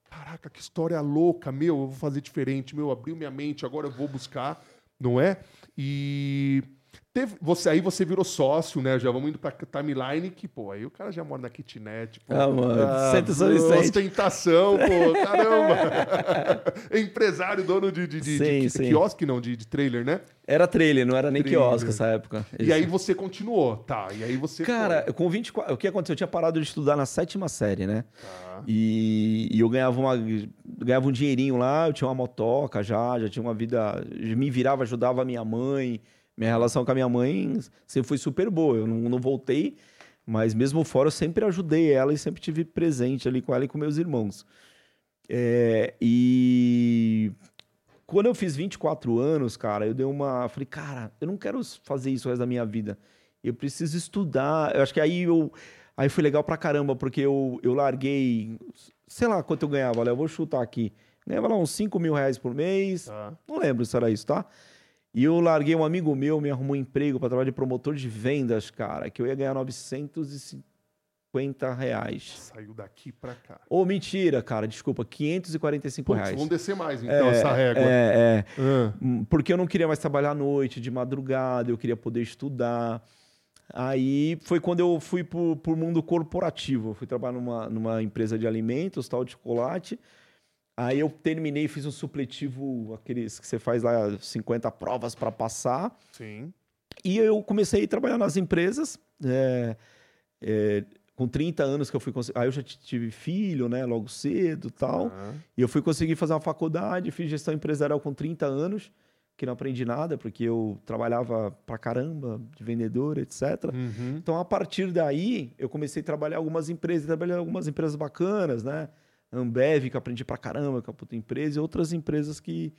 caraca, que história louca, meu, eu vou fazer diferente, meu, abriu minha mente, agora eu vou buscar, não é? E teve, você aí você virou sócio, né? Já vamos indo pra timeline que, pô, aí o cara já mora na kitnet, pô. Ah, mano, senta e sente. ostentação, pô, caramba. Empresário, dono de, de, de, Sim, de sim. quiosque, não, de, de trailer, né? Era trailer, não era nem Trailer. quiosque essa época. E aí você continuou, tá? E aí você. Cara, com 24. O que aconteceu? Eu tinha parado de estudar na sétima série, né? Tá. E, e eu ganhava, uma, ganhava um dinheirinho lá, eu tinha uma motoca já, já tinha uma vida. Me virava, ajudava a minha mãe. Minha relação com a minha mãe sempre foi super boa. Eu não, não voltei, mas mesmo fora eu sempre ajudei ela e sempre tive presente ali com ela e com meus irmãos. É, e quando eu fiz 24 anos, cara, eu dei uma. Falei, cara, eu não quero fazer isso o resto da minha vida. Eu preciso estudar. Eu acho que aí eu. Aí foi legal pra caramba, porque eu, eu larguei. Sei lá quanto eu ganhava, olha, eu vou chutar aqui. Ganhava lá uns 5 mil reais por mês. Tá. Não lembro se era isso, tá? E eu larguei um amigo meu, me arrumou um emprego para trabalhar de promotor de vendas, cara, que eu ia ganhar 950 reais. Saiu daqui pra cá. Ô, mentira, cara, desculpa, 545 Putz, reais. vamos descer mais, então, essa régua. É, é. Ah, Hum, Porque eu não queria mais trabalhar à noite, de madrugada, eu queria poder estudar. Aí foi quando eu fui pro, pro mundo corporativo. Eu fui trabalhar numa, numa empresa de alimentos, tal, de chocolate. Aí eu terminei, fiz um supletivo, aqueles que você faz lá 50 provas para passar. Sim. E eu comecei a trabalhar nas empresas. É, é, com 30 anos que eu fui conseguir. Aí eu já tive filho, né? Logo cedo tal. Aham. E eu fui conseguir fazer uma faculdade, fiz gestão empresarial com 30 anos, que não aprendi nada, porque eu trabalhava pra caramba, de vendedor, etc. Uhum. Então, a partir daí, eu comecei a trabalhar em algumas empresas, trabalhei em algumas empresas bacanas, né? Ambev, que eu aprendi pra caramba, que é uma puta empresa, e outras empresas que,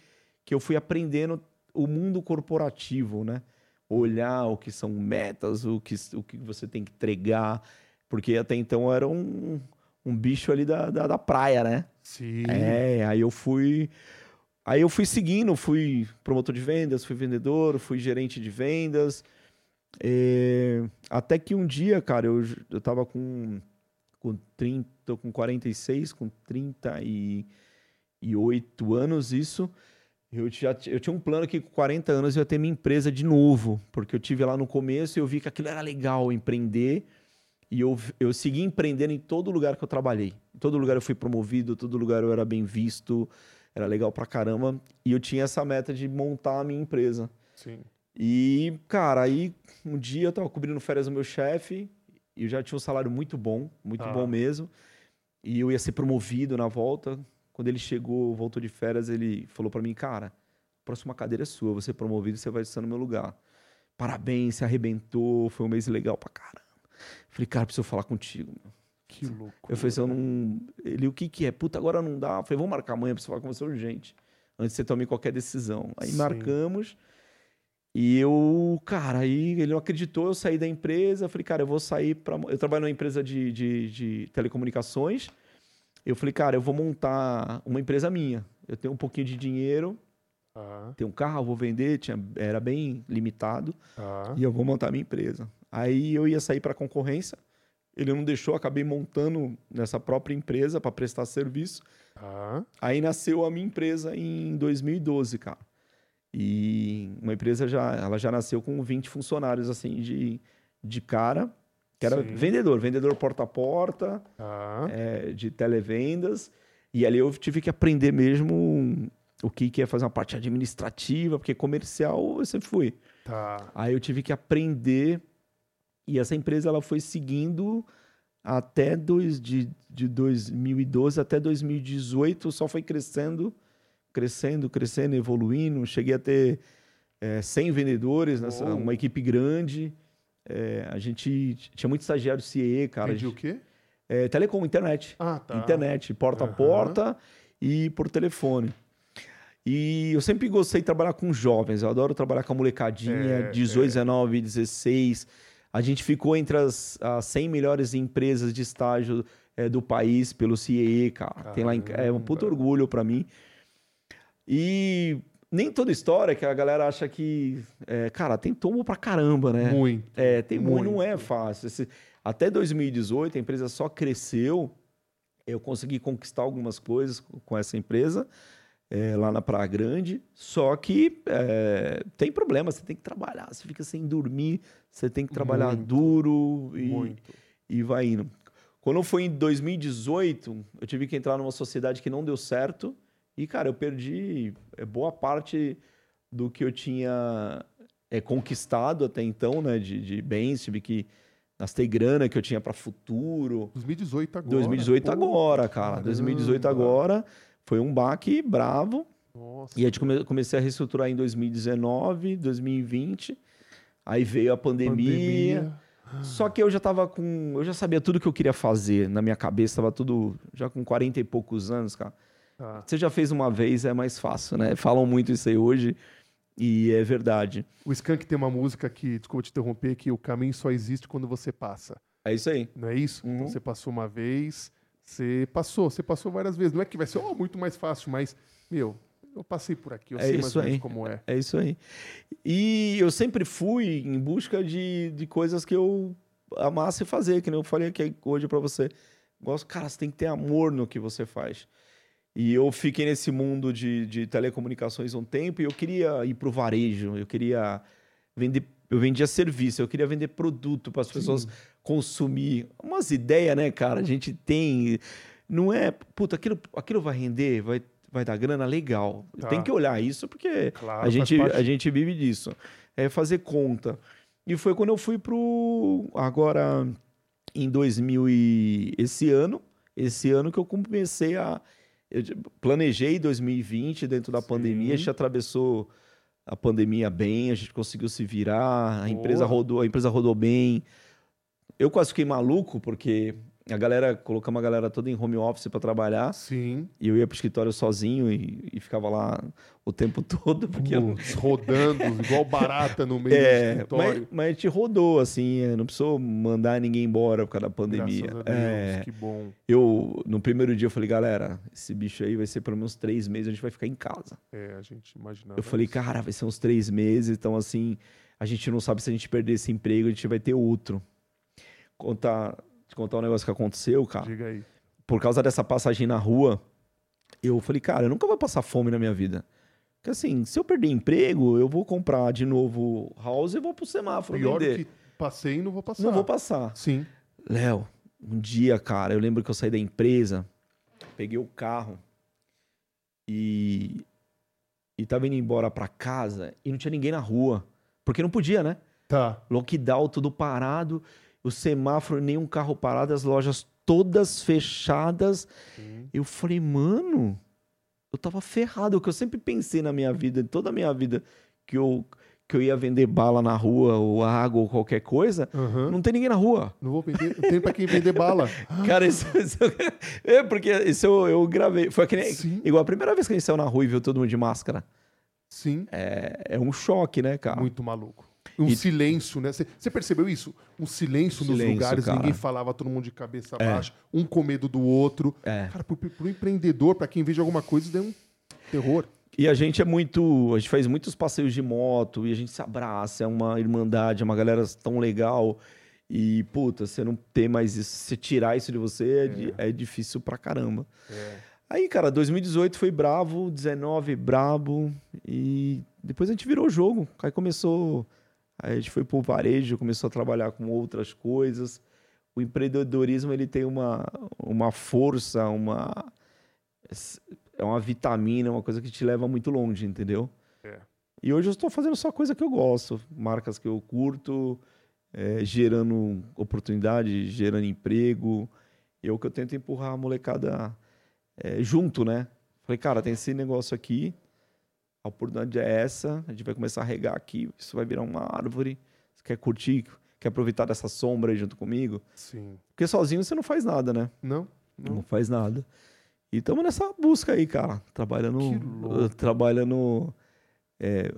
que eu fui aprendendo o mundo corporativo, né? Olhar o que são metas, o que, o que você tem que entregar, porque até então eu era um, um bicho ali da, da, da praia, né? Sim. É, aí eu fui. Aí eu fui seguindo, fui promotor de vendas, fui vendedor, fui gerente de vendas. É, até que um dia, cara, eu, eu tava com, com 30, tô com 46, com 38 anos, isso. Eu, já, eu tinha um plano que com 40 anos eu ia ter minha empresa de novo, porque eu tive lá no começo e eu vi que aquilo era legal, empreender. E eu, eu segui empreendendo em todo lugar que eu trabalhei. Em todo lugar eu fui promovido, todo lugar eu era bem visto, era legal pra caramba. E eu tinha essa meta de montar a minha empresa. Sim. E, cara, aí um dia eu tava cobrindo férias do meu chefe eu já tinha um salário muito bom, muito Tá. bom mesmo. E eu ia ser promovido na volta. Quando ele chegou, voltou de férias, ele falou pra mim, cara, próxima cadeira é sua, você é promovido, você vai estar no meu lugar. Parabéns, você arrebentou, foi um mês legal pra caramba. Falei, cara, preciso falar contigo. meu. Que louco. Eu falei assim, eu não... Ele, o que que é? Puta, agora não dá. Eu falei, vamos marcar amanhã pra você falar com você urgente. Antes de você tomar qualquer decisão. Aí Sim. marcamos. E eu, cara, aí ele não acreditou, eu saí da empresa. Falei, cara, eu vou sair para. Eu trabalho numa empresa de, de, de telecomunicações. Eu falei, cara, eu vou montar uma empresa minha. Eu tenho um pouquinho de dinheiro, Tá, tenho um carro, vou vender, tinha, era bem limitado. tá. E eu vou montar minha empresa. Aí eu ia sair para concorrência. Ele não deixou, acabei montando nessa própria empresa para prestar serviço. Tá. Aí nasceu a minha empresa em 2012, cara. E uma empresa já, ela já nasceu com 20 funcionários assim de, de cara, que era Sim. vendedor, vendedor porta a porta, Tá. é, de televendas. E ali eu tive que aprender mesmo o que, que é fazer uma parte administrativa, porque comercial eu sempre fui. Tá. Aí eu tive que aprender e essa empresa ela foi seguindo até dois, de, de 2012 até 2018, só foi crescendo, crescendo, crescendo, evoluindo. Cheguei a ter eh, 100 vendedores, nessa, Uou. uma equipe grande. Eh, a gente tinha muito estagiário CIE, cara. Entendi o quê? Eh, telecom, internet. Ah, tá. Internet, porta Aham. a porta e por telefone. E eu sempre gostei de trabalhar com jovens, eu adoro trabalhar com a molecadinha, É, 18, é. 19, 16. A gente ficou entre as, as 100 melhores empresas de estágio eh, do país pelo CIE, cara. Tem lá é um puto Caramba. orgulho para mim. E nem toda história que a galera acha que. eh, cara, tem tombo pra caramba, né? Muito. É, tem muito, não é fácil. Esse- até 2018, a empresa só cresceu. Eu consegui conquistar algumas coisas com com essa empresa é, lá na Praia Grande. Só que é, tem problema, você tem que trabalhar, você fica sem dormir, você tem que trabalhar Muito. duro e, Muito. e vai indo. Quando foi em 2018, eu tive que entrar numa sociedade que não deu certo. E, cara, eu perdi é, boa parte do que eu tinha é, conquistado até então, né? De, de bens, tive que gastei grana que eu tinha para futuro. 2018 agora. 2018 Pô, agora, cara. 2018 caramba. agora foi um baque bravo. Nossa. E aí come- comecei a reestruturar em 2019, 2020. Aí veio a pandemia. Só que eu já tava com. Eu já sabia tudo que eu queria fazer na minha cabeça, tava tudo. Já com 40 e poucos anos, cara. Tá. Você já fez uma vez, é mais fácil, né? Falam muito isso aí hoje. E é verdade. O Skank tem uma música que, desculpa te interromper, que o caminho só existe quando você passa. É isso aí. Não é isso? Uhum. Então, você passou uma vez, você passou, você passou várias vezes. Não é que vai ser oh, muito mais fácil, mas, meu, eu passei por aqui, eu É sei mais ou menos como é. É isso aí. E eu sempre fui em busca de, de coisas que eu amasse fazer, que nem eu falei aqui hoje pra você. Gosto, cara, você tem que ter amor no que você faz. E eu fiquei nesse mundo de, de telecomunicações um tempo e eu queria ir pro varejo, eu queria vender, eu vendia serviço, eu queria vender produto para as pessoas consumir. Umas ideias, né, cara? A gente tem. Não é. Puta, aquilo, aquilo vai render, vai, vai dar grana legal. Tá. Tem que olhar isso, porque Claro, a, gente, parte. a gente vive disso. É fazer conta. E foi quando eu fui pro. Agora, em 2000 e... Esse ano, esse ano que eu comecei a... Eu planejei 2020 dentro da Sim. pandemia, a gente atravessou a pandemia bem, a gente conseguiu se virar, a empresa Boa. rodou, a empresa rodou bem. Eu quase fiquei maluco porque a galera, colocamos a galera toda em home office para trabalhar Sim. e eu ia pro escritório sozinho e, e ficava lá o tempo todo porque eu, rodando, igual barata no meio do é, mas, escritório. mas a gente rodou, assim, é, não precisou mandar ninguém embora por causa da pandemia. Deus, É, que bom. eu, no primeiro dia, eu falei, galera, esse bicho aí vai ser pelo menos três meses, a gente vai ficar em casa. É, a gente imaginava. Eu falei, isso. cara, vai ser uns três meses, então assim, a gente não sabe se a gente perder esse emprego, a gente vai ter outro. Contar, te contar um negócio que aconteceu, cara. Diga aí. Por causa dessa passagem na rua, eu falei, cara, eu nunca vou passar fome na minha vida. Porque assim, se eu perder emprego, eu vou comprar de novo house e vou pro semáforo Pior vender. que passei e não vou passar. Não vou passar. Sim. Léo, um dia, cara, eu lembro que eu saí da empresa, peguei o carro e, e tava indo embora pra casa e não tinha ninguém na rua. Porque não podia, né? Tá. Lockdown, tudo parado, o semáforo, nenhum carro parado, as lojas todas fechadas. Sim. Eu falei, mano, eu tava ferrado. O que eu sempre pensei na minha vida, toda a minha vida, que eu, que eu ia vender bala na rua, ou água, ou qualquer coisa, Aham. não tem ninguém na rua. Não vou vender. Tem pra quem vender bala. Cara, isso, isso- é porque isso eu, eu gravei. Foi que nem, Sim. igual a primeira vez que a gente saiu na rua e viu todo mundo de máscara. Sim. É, é um choque, né, cara? Muito maluco. Um E- silêncio, né? Você percebeu isso? Um silêncio, nos Silêncio, lugares, cara. ninguém falava, todo mundo de cabeça É. baixa, um com medo do outro. É. Cara, pro, pro empreendedor, pra quem vende alguma coisa, deu um terror. E a gente é muito. A gente faz muitos passeios de moto e a gente se abraça, é uma irmandade, é uma galera tão legal. E, puta, você não ter mais isso, você tirar isso de você é, di- é difícil pra caramba. Aí, cara, 2018 foi bravo, 19 brabo, e depois a gente virou o jogo. Aí começou. Aí a gente foi pro varejo, começou a trabalhar com outras coisas. O empreendedorismo ele tem uma, uma força, uma. É uma vitamina, uma coisa que te leva muito longe, entendeu? É. E hoje eu estou fazendo só coisa que eu gosto, marcas que eu curto, é, gerando oportunidade, gerando emprego. E é o que eu tento empurrar a molecada é, junto, né? Falei, cara, tem esse negócio aqui, a oportunidade é essa, a gente vai começar a regar aqui, isso vai virar uma árvore. Você quer curtir, quer aproveitar dessa sombra aí junto comigo? Sim. Porque sozinho você não faz nada, né? Não? Não, Não. faz nada. E estamos nessa busca aí, cara. Trabalhando. Que louco. uh, Trabalhando. é,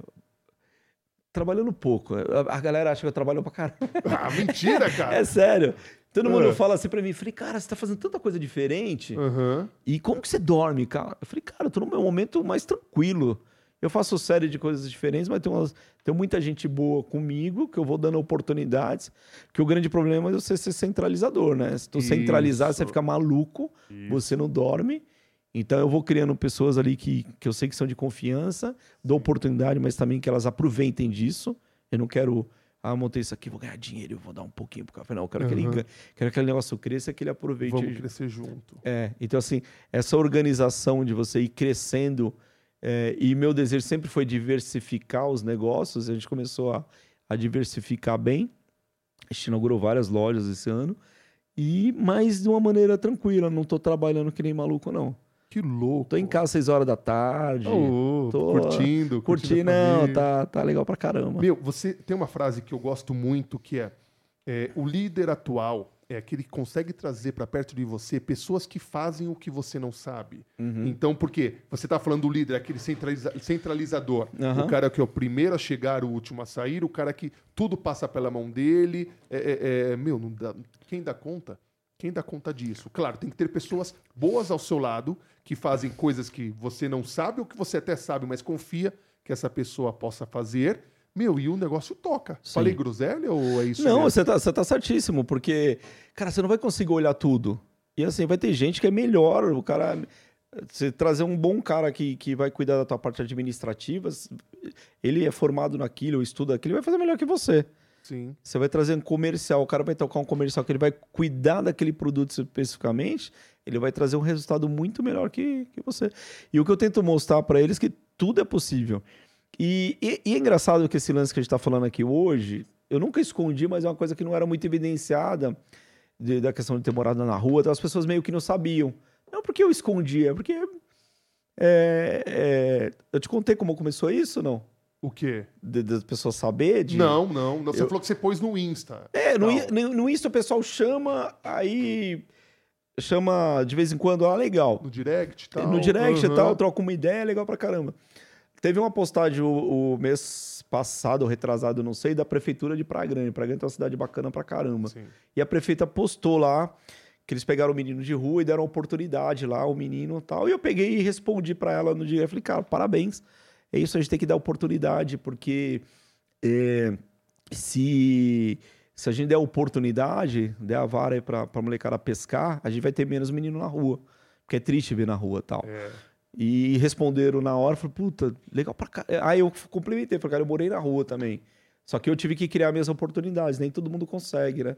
trabalhando pouco. A, a galera acha que eu trabalho pra caramba. Ah, mentira, cara! É sério. Todo mundo Ah. fala assim pra mim. Falei, cara, você tá fazendo tanta coisa diferente. Aham. E como que você dorme, cara? Eu falei, cara, eu tô no meu momento mais tranquilo. Eu faço série de coisas diferentes, mas tem, umas, tem muita gente boa comigo, que eu vou dando oportunidades. Que o grande problema é você ser centralizador, né? Se tu centralizar, você Isso. fica maluco, você não dorme. Então eu vou criando pessoas ali que, que eu sei que são de confiança, dou oportunidade, mas também que elas aproveitem disso. Eu não quero, ah, montei isso aqui, vou ganhar dinheiro, vou dar um pouquinho pro café. Não, eu quero, que, ele, quero que aquele negócio cresça, que ele aproveite Vamos crescer junto. é, então assim, essa organização de você ir crescendo, é, e meu desejo sempre foi diversificar os negócios, a gente começou a, a diversificar bem, a gente inaugurou várias lojas esse ano, e mas de uma maneira tranquila, não tô trabalhando que nem maluco não. Que louco. Tô em casa às 6 horas da tarde, Ô, tô curtindo, curti, a não, tá, tá legal pra caramba. Meu, você tem uma frase que eu gosto muito que é, é, o líder atual é aquele que consegue trazer para perto de você pessoas que fazem o que você não sabe. Uhum. Então, por quê? Você tá falando do líder, aquele centraliza- centralizador. Aham. O cara que é o primeiro a chegar, o último a sair, o cara que tudo passa pela mão dele. É, é- é- meu, dá- quem dá conta? Quem dá conta disso? Claro, tem que ter pessoas boas ao seu lado que fazem coisas que você não sabe ou que você até sabe, mas confia que essa pessoa possa fazer. Meu, e o negócio toca. Sim. Falei groselha ou é isso Não, mesmo? você tá, você tá certíssimo, porque, cara, você não vai conseguir olhar tudo. E assim, vai ter gente que é melhor, o cara Você trazer um bom cara que, que vai cuidar da tua parte administrativa, ele é formado naquilo, estuda aquilo, ele vai fazer melhor que você. Sim. Você vai trazer um comercial, o cara vai tocar um comercial que ele vai cuidar daquele produto especificamente, ele vai trazer um resultado muito melhor que, que você. E o que eu tento mostrar para eles é que tudo é possível. E, e, e, é engraçado que esse lance que a gente está falando aqui hoje, eu nunca escondi, mas é uma coisa que não era muito evidenciada de, da questão de ter morado na rua, então as pessoas meio que não sabiam. Não porque eu escondia, é porque. É, é, eu te contei como começou isso, não? O quê? Das pessoas saber? De... Não, não, não. Você eu... falou que você pôs no Insta. É, no, no, Insta o pessoal chama, aí chama de vez em quando, ah, legal. No direct e tal. No direct uhum. e tal, troca uma ideia, legal pra caramba. Teve uma postagem o, o mês passado, ou retrasado, não sei, da prefeitura de Praia Grande. Praia Grande é uma cidade bacana pra caramba. Sim. E a prefeita postou lá que eles pegaram o menino de rua e deram oportunidade lá, o menino e tal. E eu peguei e respondi para ela no dia. Eu falei, cara, parabéns é isso, a gente tem que dar oportunidade, porque é, se, se a gente der oportunidade, der a vara para a molecada pescar, a gente vai ter menos menino na rua. Porque é triste ver na rua tal. É. E responderam na hora, falei, puta, legal pra cá. Aí eu complementei, falei, cara, eu morei na rua também. Só que eu tive que criar minhas oportunidades, nem todo mundo consegue, né?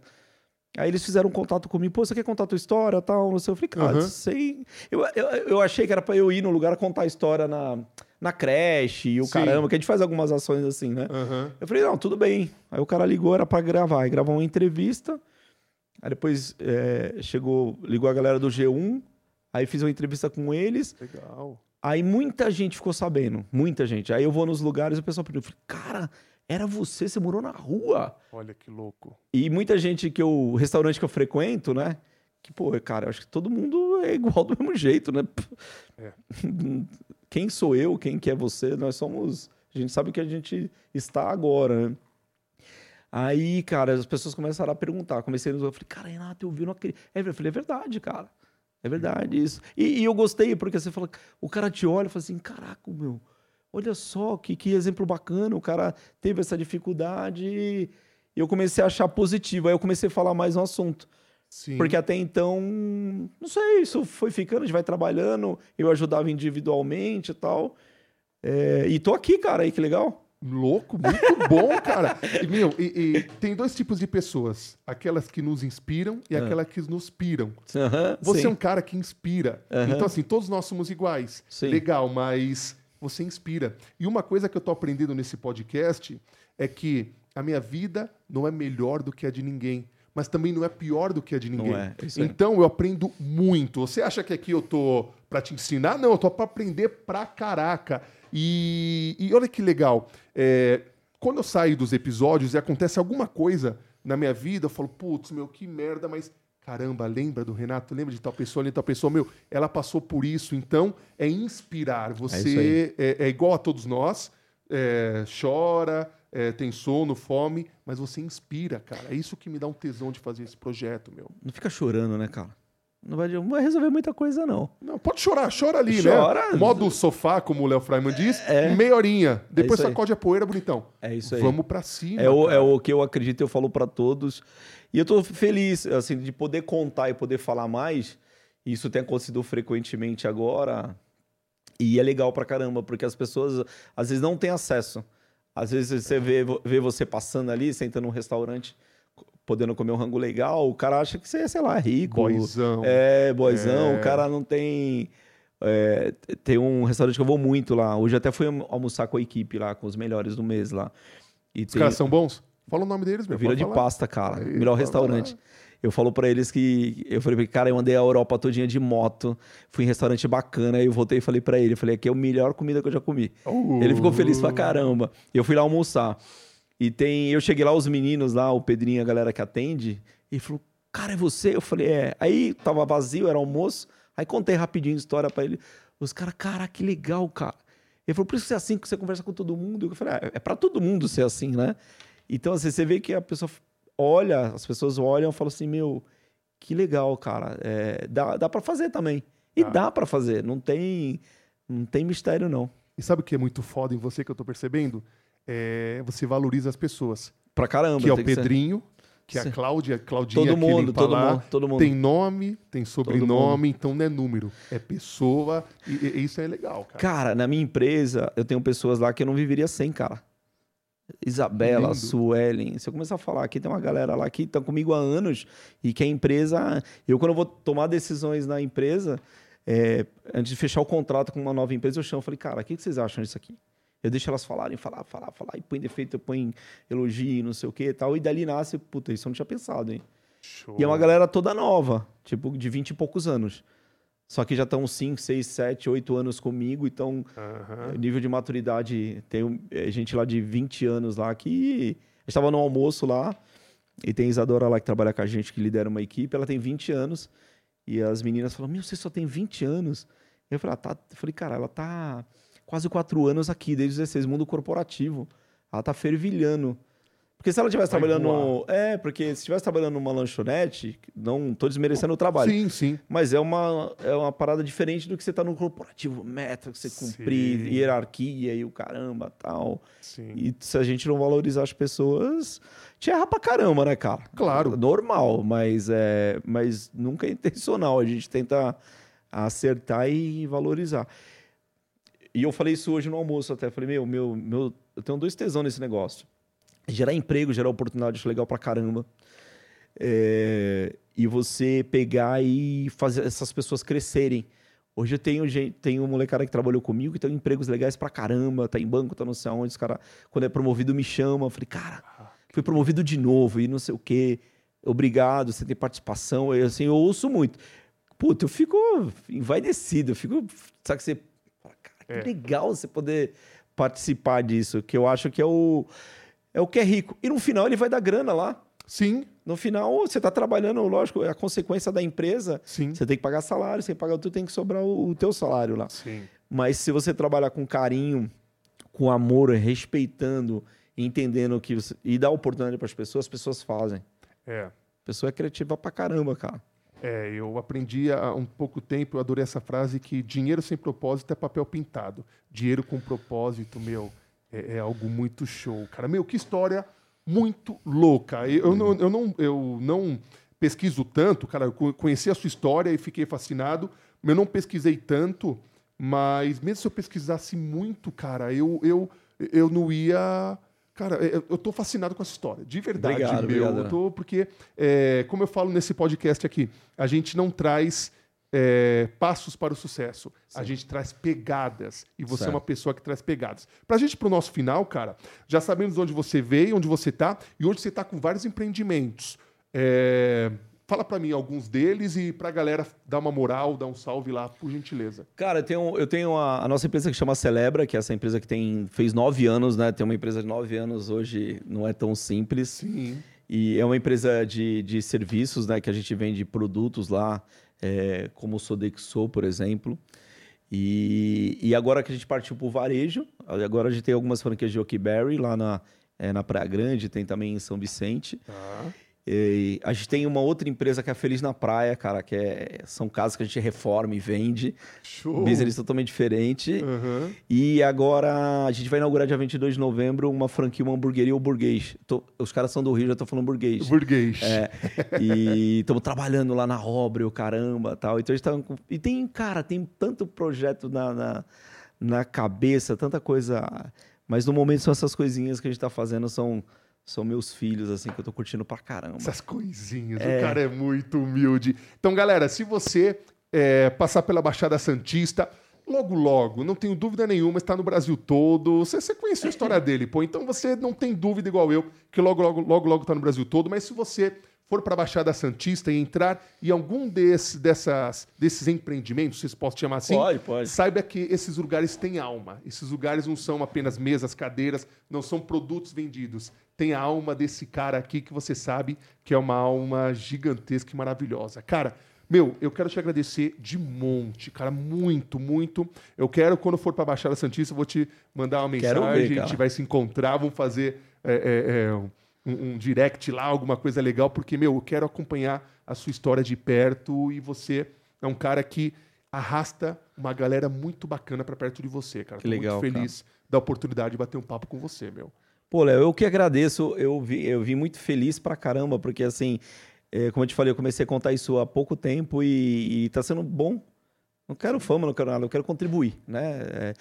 Aí eles fizeram um contato comigo, pô, você quer contar a tua história tal? Não sei. Eu falei, cara, uhum. sei. Eu, eu, eu achei que era pra eu ir no lugar contar a história na, na creche e o Sim. caramba, que a gente faz algumas ações assim, né? Uhum. Eu falei, não, tudo bem. Aí o cara ligou, era pra gravar. Aí gravou uma entrevista. Aí depois é, chegou, ligou a galera do G1. Aí fiz uma entrevista com eles. Legal. Aí muita gente ficou sabendo, muita gente. Aí eu vou nos lugares e o pessoal pergunta, cara, era você, você morou na rua. Olha que louco. E muita gente que eu. O restaurante que eu frequento, né? Que, pô, cara, eu acho que todo mundo é igual do mesmo jeito, né? É. Quem sou eu? Quem que é você? Nós somos. A gente sabe que a gente está agora, né? Aí, cara, as pessoas começaram a perguntar. Comecei a. Eu falei, cara, Renato, eu vi, não acredito. Eu falei, é verdade, cara. É verdade isso. E, e eu gostei, porque você fala, o cara te olha e fala assim: caraca, meu olha só que, que exemplo bacana, o cara teve essa dificuldade e eu comecei a achar positivo. Aí eu comecei a falar mais no assunto. Sim. Porque até então, não sei, isso foi ficando, a gente vai trabalhando, eu ajudava individualmente e tal. É, e tô aqui, cara, aí que legal. Louco, muito bom, cara. E, meu, e, e, tem dois tipos de pessoas: aquelas que nos inspiram e uhum. aquelas que nos piram. Uhum, Você sim. é um cara que inspira. Uhum. Então, assim, todos nós somos iguais. Sim. Legal, mas você inspira. E uma coisa que eu estou aprendendo nesse podcast é que a minha vida não é melhor do que a de ninguém, mas também não é pior do que a de ninguém. É, então eu aprendo muito. Você acha que aqui eu tô para te ensinar? Não, eu tô para aprender pra caraca. E, e olha que legal. É, quando eu saio dos episódios e acontece alguma coisa na minha vida, eu falo, putz, meu, que merda, mas caramba, lembra do Renato? Lembra de tal pessoa, de tal pessoa? Meu, ela passou por isso. Então, é inspirar. Você é, é, é igual a todos nós, é, chora, é, tem sono, fome, mas você inspira, cara. É isso que me dá um tesão de fazer esse projeto, meu. Não fica chorando, né, cara? Não vai, não vai resolver muita coisa, não. Não, pode chorar, chora ali, chora. né? Modo sofá, como o Léo Freiman diz, é. meia horinha. Depois é sacode a poeira, bonitão. É isso aí. Vamos pra cima. É o, é o que eu acredito, eu falo para todos. E eu estou feliz, assim, de poder contar e poder falar mais. Isso tem acontecido frequentemente agora. E é legal pra caramba, porque as pessoas às vezes não têm acesso. Às vezes você vê, vê você passando ali, sentando num restaurante, podendo comer um rango legal, o cara acha que você é, sei lá, rico. Boizão. É, boizão. É. O cara não tem. É, tem um restaurante que eu vou muito lá. Hoje até fui almoçar com a equipe lá, com os melhores do mês lá. E os tem... caras são bons? Fala o nome deles, meu. Vira de falar. pasta, cara. Aí, Melhor restaurante. Lá. Eu falo para eles que. Eu falei, cara, eu andei a Europa todinha de moto, fui em restaurante bacana, aí eu voltei e falei para ele, eu falei, aqui é a melhor comida que eu já comi. Uh. Ele ficou feliz pra caramba. Eu fui lá almoçar. E tem. Eu cheguei lá, os meninos lá, o Pedrinho, a galera que atende, e falou, cara, é você? Eu falei, é. Aí tava vazio, era almoço. Aí contei rapidinho a história para ele. Os caras, cara, que legal, cara. Ele falou, por isso que você é assim, que você conversa com todo mundo. Eu falei, ah, é para todo mundo ser assim, né? Então, assim, você vê que a pessoa olha, as pessoas olham e falam assim, meu, que legal, cara. É, dá dá para fazer também. E ah. dá para fazer, não tem, não tem mistério, não. E sabe o que é muito foda em você que eu tô percebendo? É, você valoriza as pessoas. Pra caramba. Que é o Pedrinho, que é a. Cláudia, Claudinha Todo que mundo, todo lá, mundo, todo mundo. tem nome, tem sobrenome, então não é número, é pessoa, e, e isso é legal, cara. Cara, na minha empresa, eu tenho pessoas lá que eu não viveria sem, cara. Isabela, Lindo. Suelen. Se eu começar a falar aqui, tem uma galera lá que está comigo há anos e que a empresa. Eu, quando eu vou tomar decisões na empresa, é, antes de fechar o contrato com uma nova empresa, eu chamo e falei, cara, o que que vocês acham disso aqui? Eu deixo elas falarem, falar, falar, falar, e põe defeito, ponho elogio, não sei o que e tal. E dali nasce, puta, isso eu não tinha pensado, hein? Show. E é uma galera toda nova, tipo, de 20 e poucos anos. Só que já estão 5, 6, 7, 8 anos comigo, então o nível de maturidade. Tem é, gente lá de 20 anos lá que. A gente tava no almoço lá, e tem Isadora lá que trabalha com a gente, que lidera uma equipe, ela tem 20 anos. E as meninas falam: Meu, você só tem 20 anos? Eu falei, ah, tá. Eu falei, cara, ela tá quase 4 anos aqui, desde os 16, mundo corporativo. Ela tá fervilhando. Porque se ela estivesse trabalhando. voar. É, porque se estivesse trabalhando numa lanchonete, não tô desmerecendo o trabalho. Sim, sim. Mas é uma, é uma parada diferente do que você tá no corporativo, meta que você cumprir, Sim. hierarquia e o caramba tal. sim. E se a gente não valorizar as pessoas, te erra pra caramba, né, cara? Claro. Normal, mas, é, mas nunca é intencional. A gente tenta acertar e valorizar. E eu falei isso hoje no almoço até. Falei, meu, meu, meu, eu tenho dois tesão nesse negócio. Gerar emprego, gerar oportunidade, acho legal pra caramba. É, e você pegar e fazer essas pessoas crescerem. Hoje eu tenho gente, tenho um molecada que trabalhou comigo que tem empregos legais pra caramba, tá em banco, tá não sei aonde, os cara, quando é promovido me chama, eu falei, cara, fui promovido de novo e não sei o quê. Obrigado, você tem participação. Eu, assim, eu ouço muito. Puta, eu fico envaidecido, eu fico, sabe que você, que É. legal você poder participar disso, que eu acho que é o é o que é rico. E no final ele vai dar grana lá. Sim, No final, você está trabalhando, lógico, é a consequência da empresa. sim. Você tem que pagar salário, você tem que pagar tudo, tem que sobrar o, o teu salário lá. Sim. Mas se você trabalhar com carinho, com amor, respeitando, entendendo que você, e dá oportunidade para as pessoas, as pessoas fazem. É. A pessoa é criativa pra caramba, cara. É, eu aprendi há um pouco tempo, eu adorei essa frase, que dinheiro sem propósito é papel pintado. Dinheiro com propósito, meu, é, é algo muito show. Cara, meu, que história muito louca. Eu, eu não, eu, não, eu não pesquiso tanto, cara, eu co- conheci a sua história e fiquei fascinado, eu não pesquisei tanto, mas mesmo se eu pesquisasse muito, cara, eu, eu, eu não ia... Cara, eu, eu tô fascinado com essa história, de verdade, Obrigado, meu. obrigado. Eu tô porque, é, como eu falo nesse podcast aqui, a gente não traz é, passos para o sucesso. A gente traz pegadas. E você é Certo. uma pessoa que traz pegadas. Pra gente, pro nosso final, cara, já sabemos onde você veio, onde você tá, e hoje você tá com vários empreendimentos. É, fala pra mim alguns deles e pra galera dar uma moral, dar um salve lá, por gentileza. Cara, eu tenho, eu tenho a, a nossa empresa que chama Celebra, que é essa empresa que tem, fez nove anos, né? Tem uma empresa de nove anos hoje, não é tão simples. Sim. E é uma empresa de, de serviços, né? Que a gente vende produtos lá, é, como o Sodexo, por exemplo. E, e agora que a gente partiu para o varejo, agora a gente tem algumas franquias de Oakberry lá na, é, na Praia Grande, tem também em São Vicente. Tá. E a gente tem uma outra empresa que é a Feliz na Praia, cara, que é, são casas que a gente reforma e vende. Show. Business totalmente diferente. Aham. E agora a gente vai inaugurar dia 22 de novembro uma franquia, uma hamburgueria ou burguês. Tô- os caras são do Rio, já tô falando burguês. Burguês. É, e estamos trabalhando lá na obra, o caramba, tal. Então a gente tá e tem, cara, tem tanto projeto na, na, na cabeça, tanta coisa. Mas no momento são essas coisinhas que a gente tá fazendo, são, são meus filhos, assim, que eu tô curtindo pra caramba. Essas coisinhas. É. O cara é muito humilde. Então, galera, se você é, passar pela Baixada Santista, logo, logo, não tenho dúvida nenhuma, está no Brasil todo. Você, você conhece a história dele, pô. Então você não tem dúvida igual eu, que logo, logo, logo, logo está no Brasil todo. Mas se você for para a Baixada Santista e entrar em algum desse, dessas, desses empreendimentos, vocês possam chamar assim, Pode, pode. Saiba que esses lugares têm alma. Esses lugares não são apenas mesas, cadeiras, não são produtos vendidos. Tem a alma desse cara aqui que você sabe que é uma alma gigantesca e maravilhosa. Cara, meu, eu quero te agradecer de monte, cara, muito, muito. Eu quero, quando for para Baixada Santista, eu vou te mandar uma mensagem, ver, a cara. gente vai se encontrar, vamos fazer é, é, é, um, um direct lá, alguma coisa legal, porque, meu, eu quero acompanhar a sua história de perto e você é um cara que arrasta uma galera muito bacana para perto de você, cara. Que Tô legal, muito feliz da oportunidade de bater um papo com você, meu. Pô, Léo, eu que agradeço. Eu vi, eu vi muito feliz pra caramba, porque assim, é, como eu te falei, eu comecei a contar isso há pouco tempo e, e tá sendo bom. Não quero fama, não quero nada, eu quero contribuir, né? É,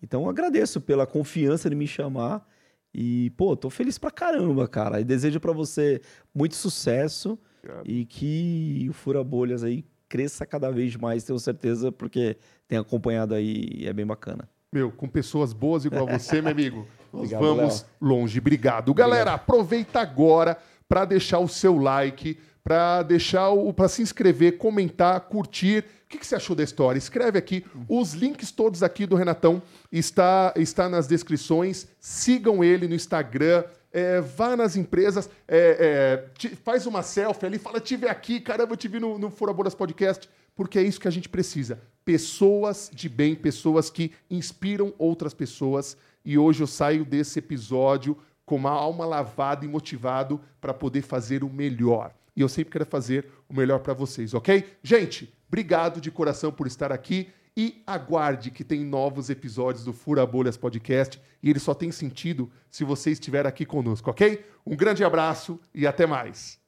então eu agradeço pela confiança de me chamar e, pô, tô feliz pra caramba, cara. E desejo para você muito sucesso Obrigado. e que o Fura Bolhas aí cresça cada vez mais, tenho certeza, porque tem acompanhado aí e é bem bacana. Meu, com pessoas boas igual você, meu amigo, nós Obrigado, vamos Léo. longe. Obrigado. Galera, aproveita agora para deixar o seu like, para deixar o para se inscrever, comentar, curtir. O que, que, você achou da história? Escreve aqui. Os links todos aqui do Renatão está está nas descrições. Sigam ele no Instagram. É, vá nas empresas, é, é, te, faz uma selfie ali, fala, tive aqui, caramba, eu te vi no, no Fura Podcast, porque é isso que a gente precisa. Pessoas de bem, pessoas que inspiram outras pessoas. E hoje eu saio desse episódio com uma alma lavada e motivado para poder fazer o melhor. E eu sempre quero fazer o melhor para vocês, ok? Gente, obrigado de coração por estar aqui e aguarde que tem novos episódios do Fura Bolhas Podcast e ele só tem sentido se você estiver aqui conosco, ok? Um grande abraço e até mais.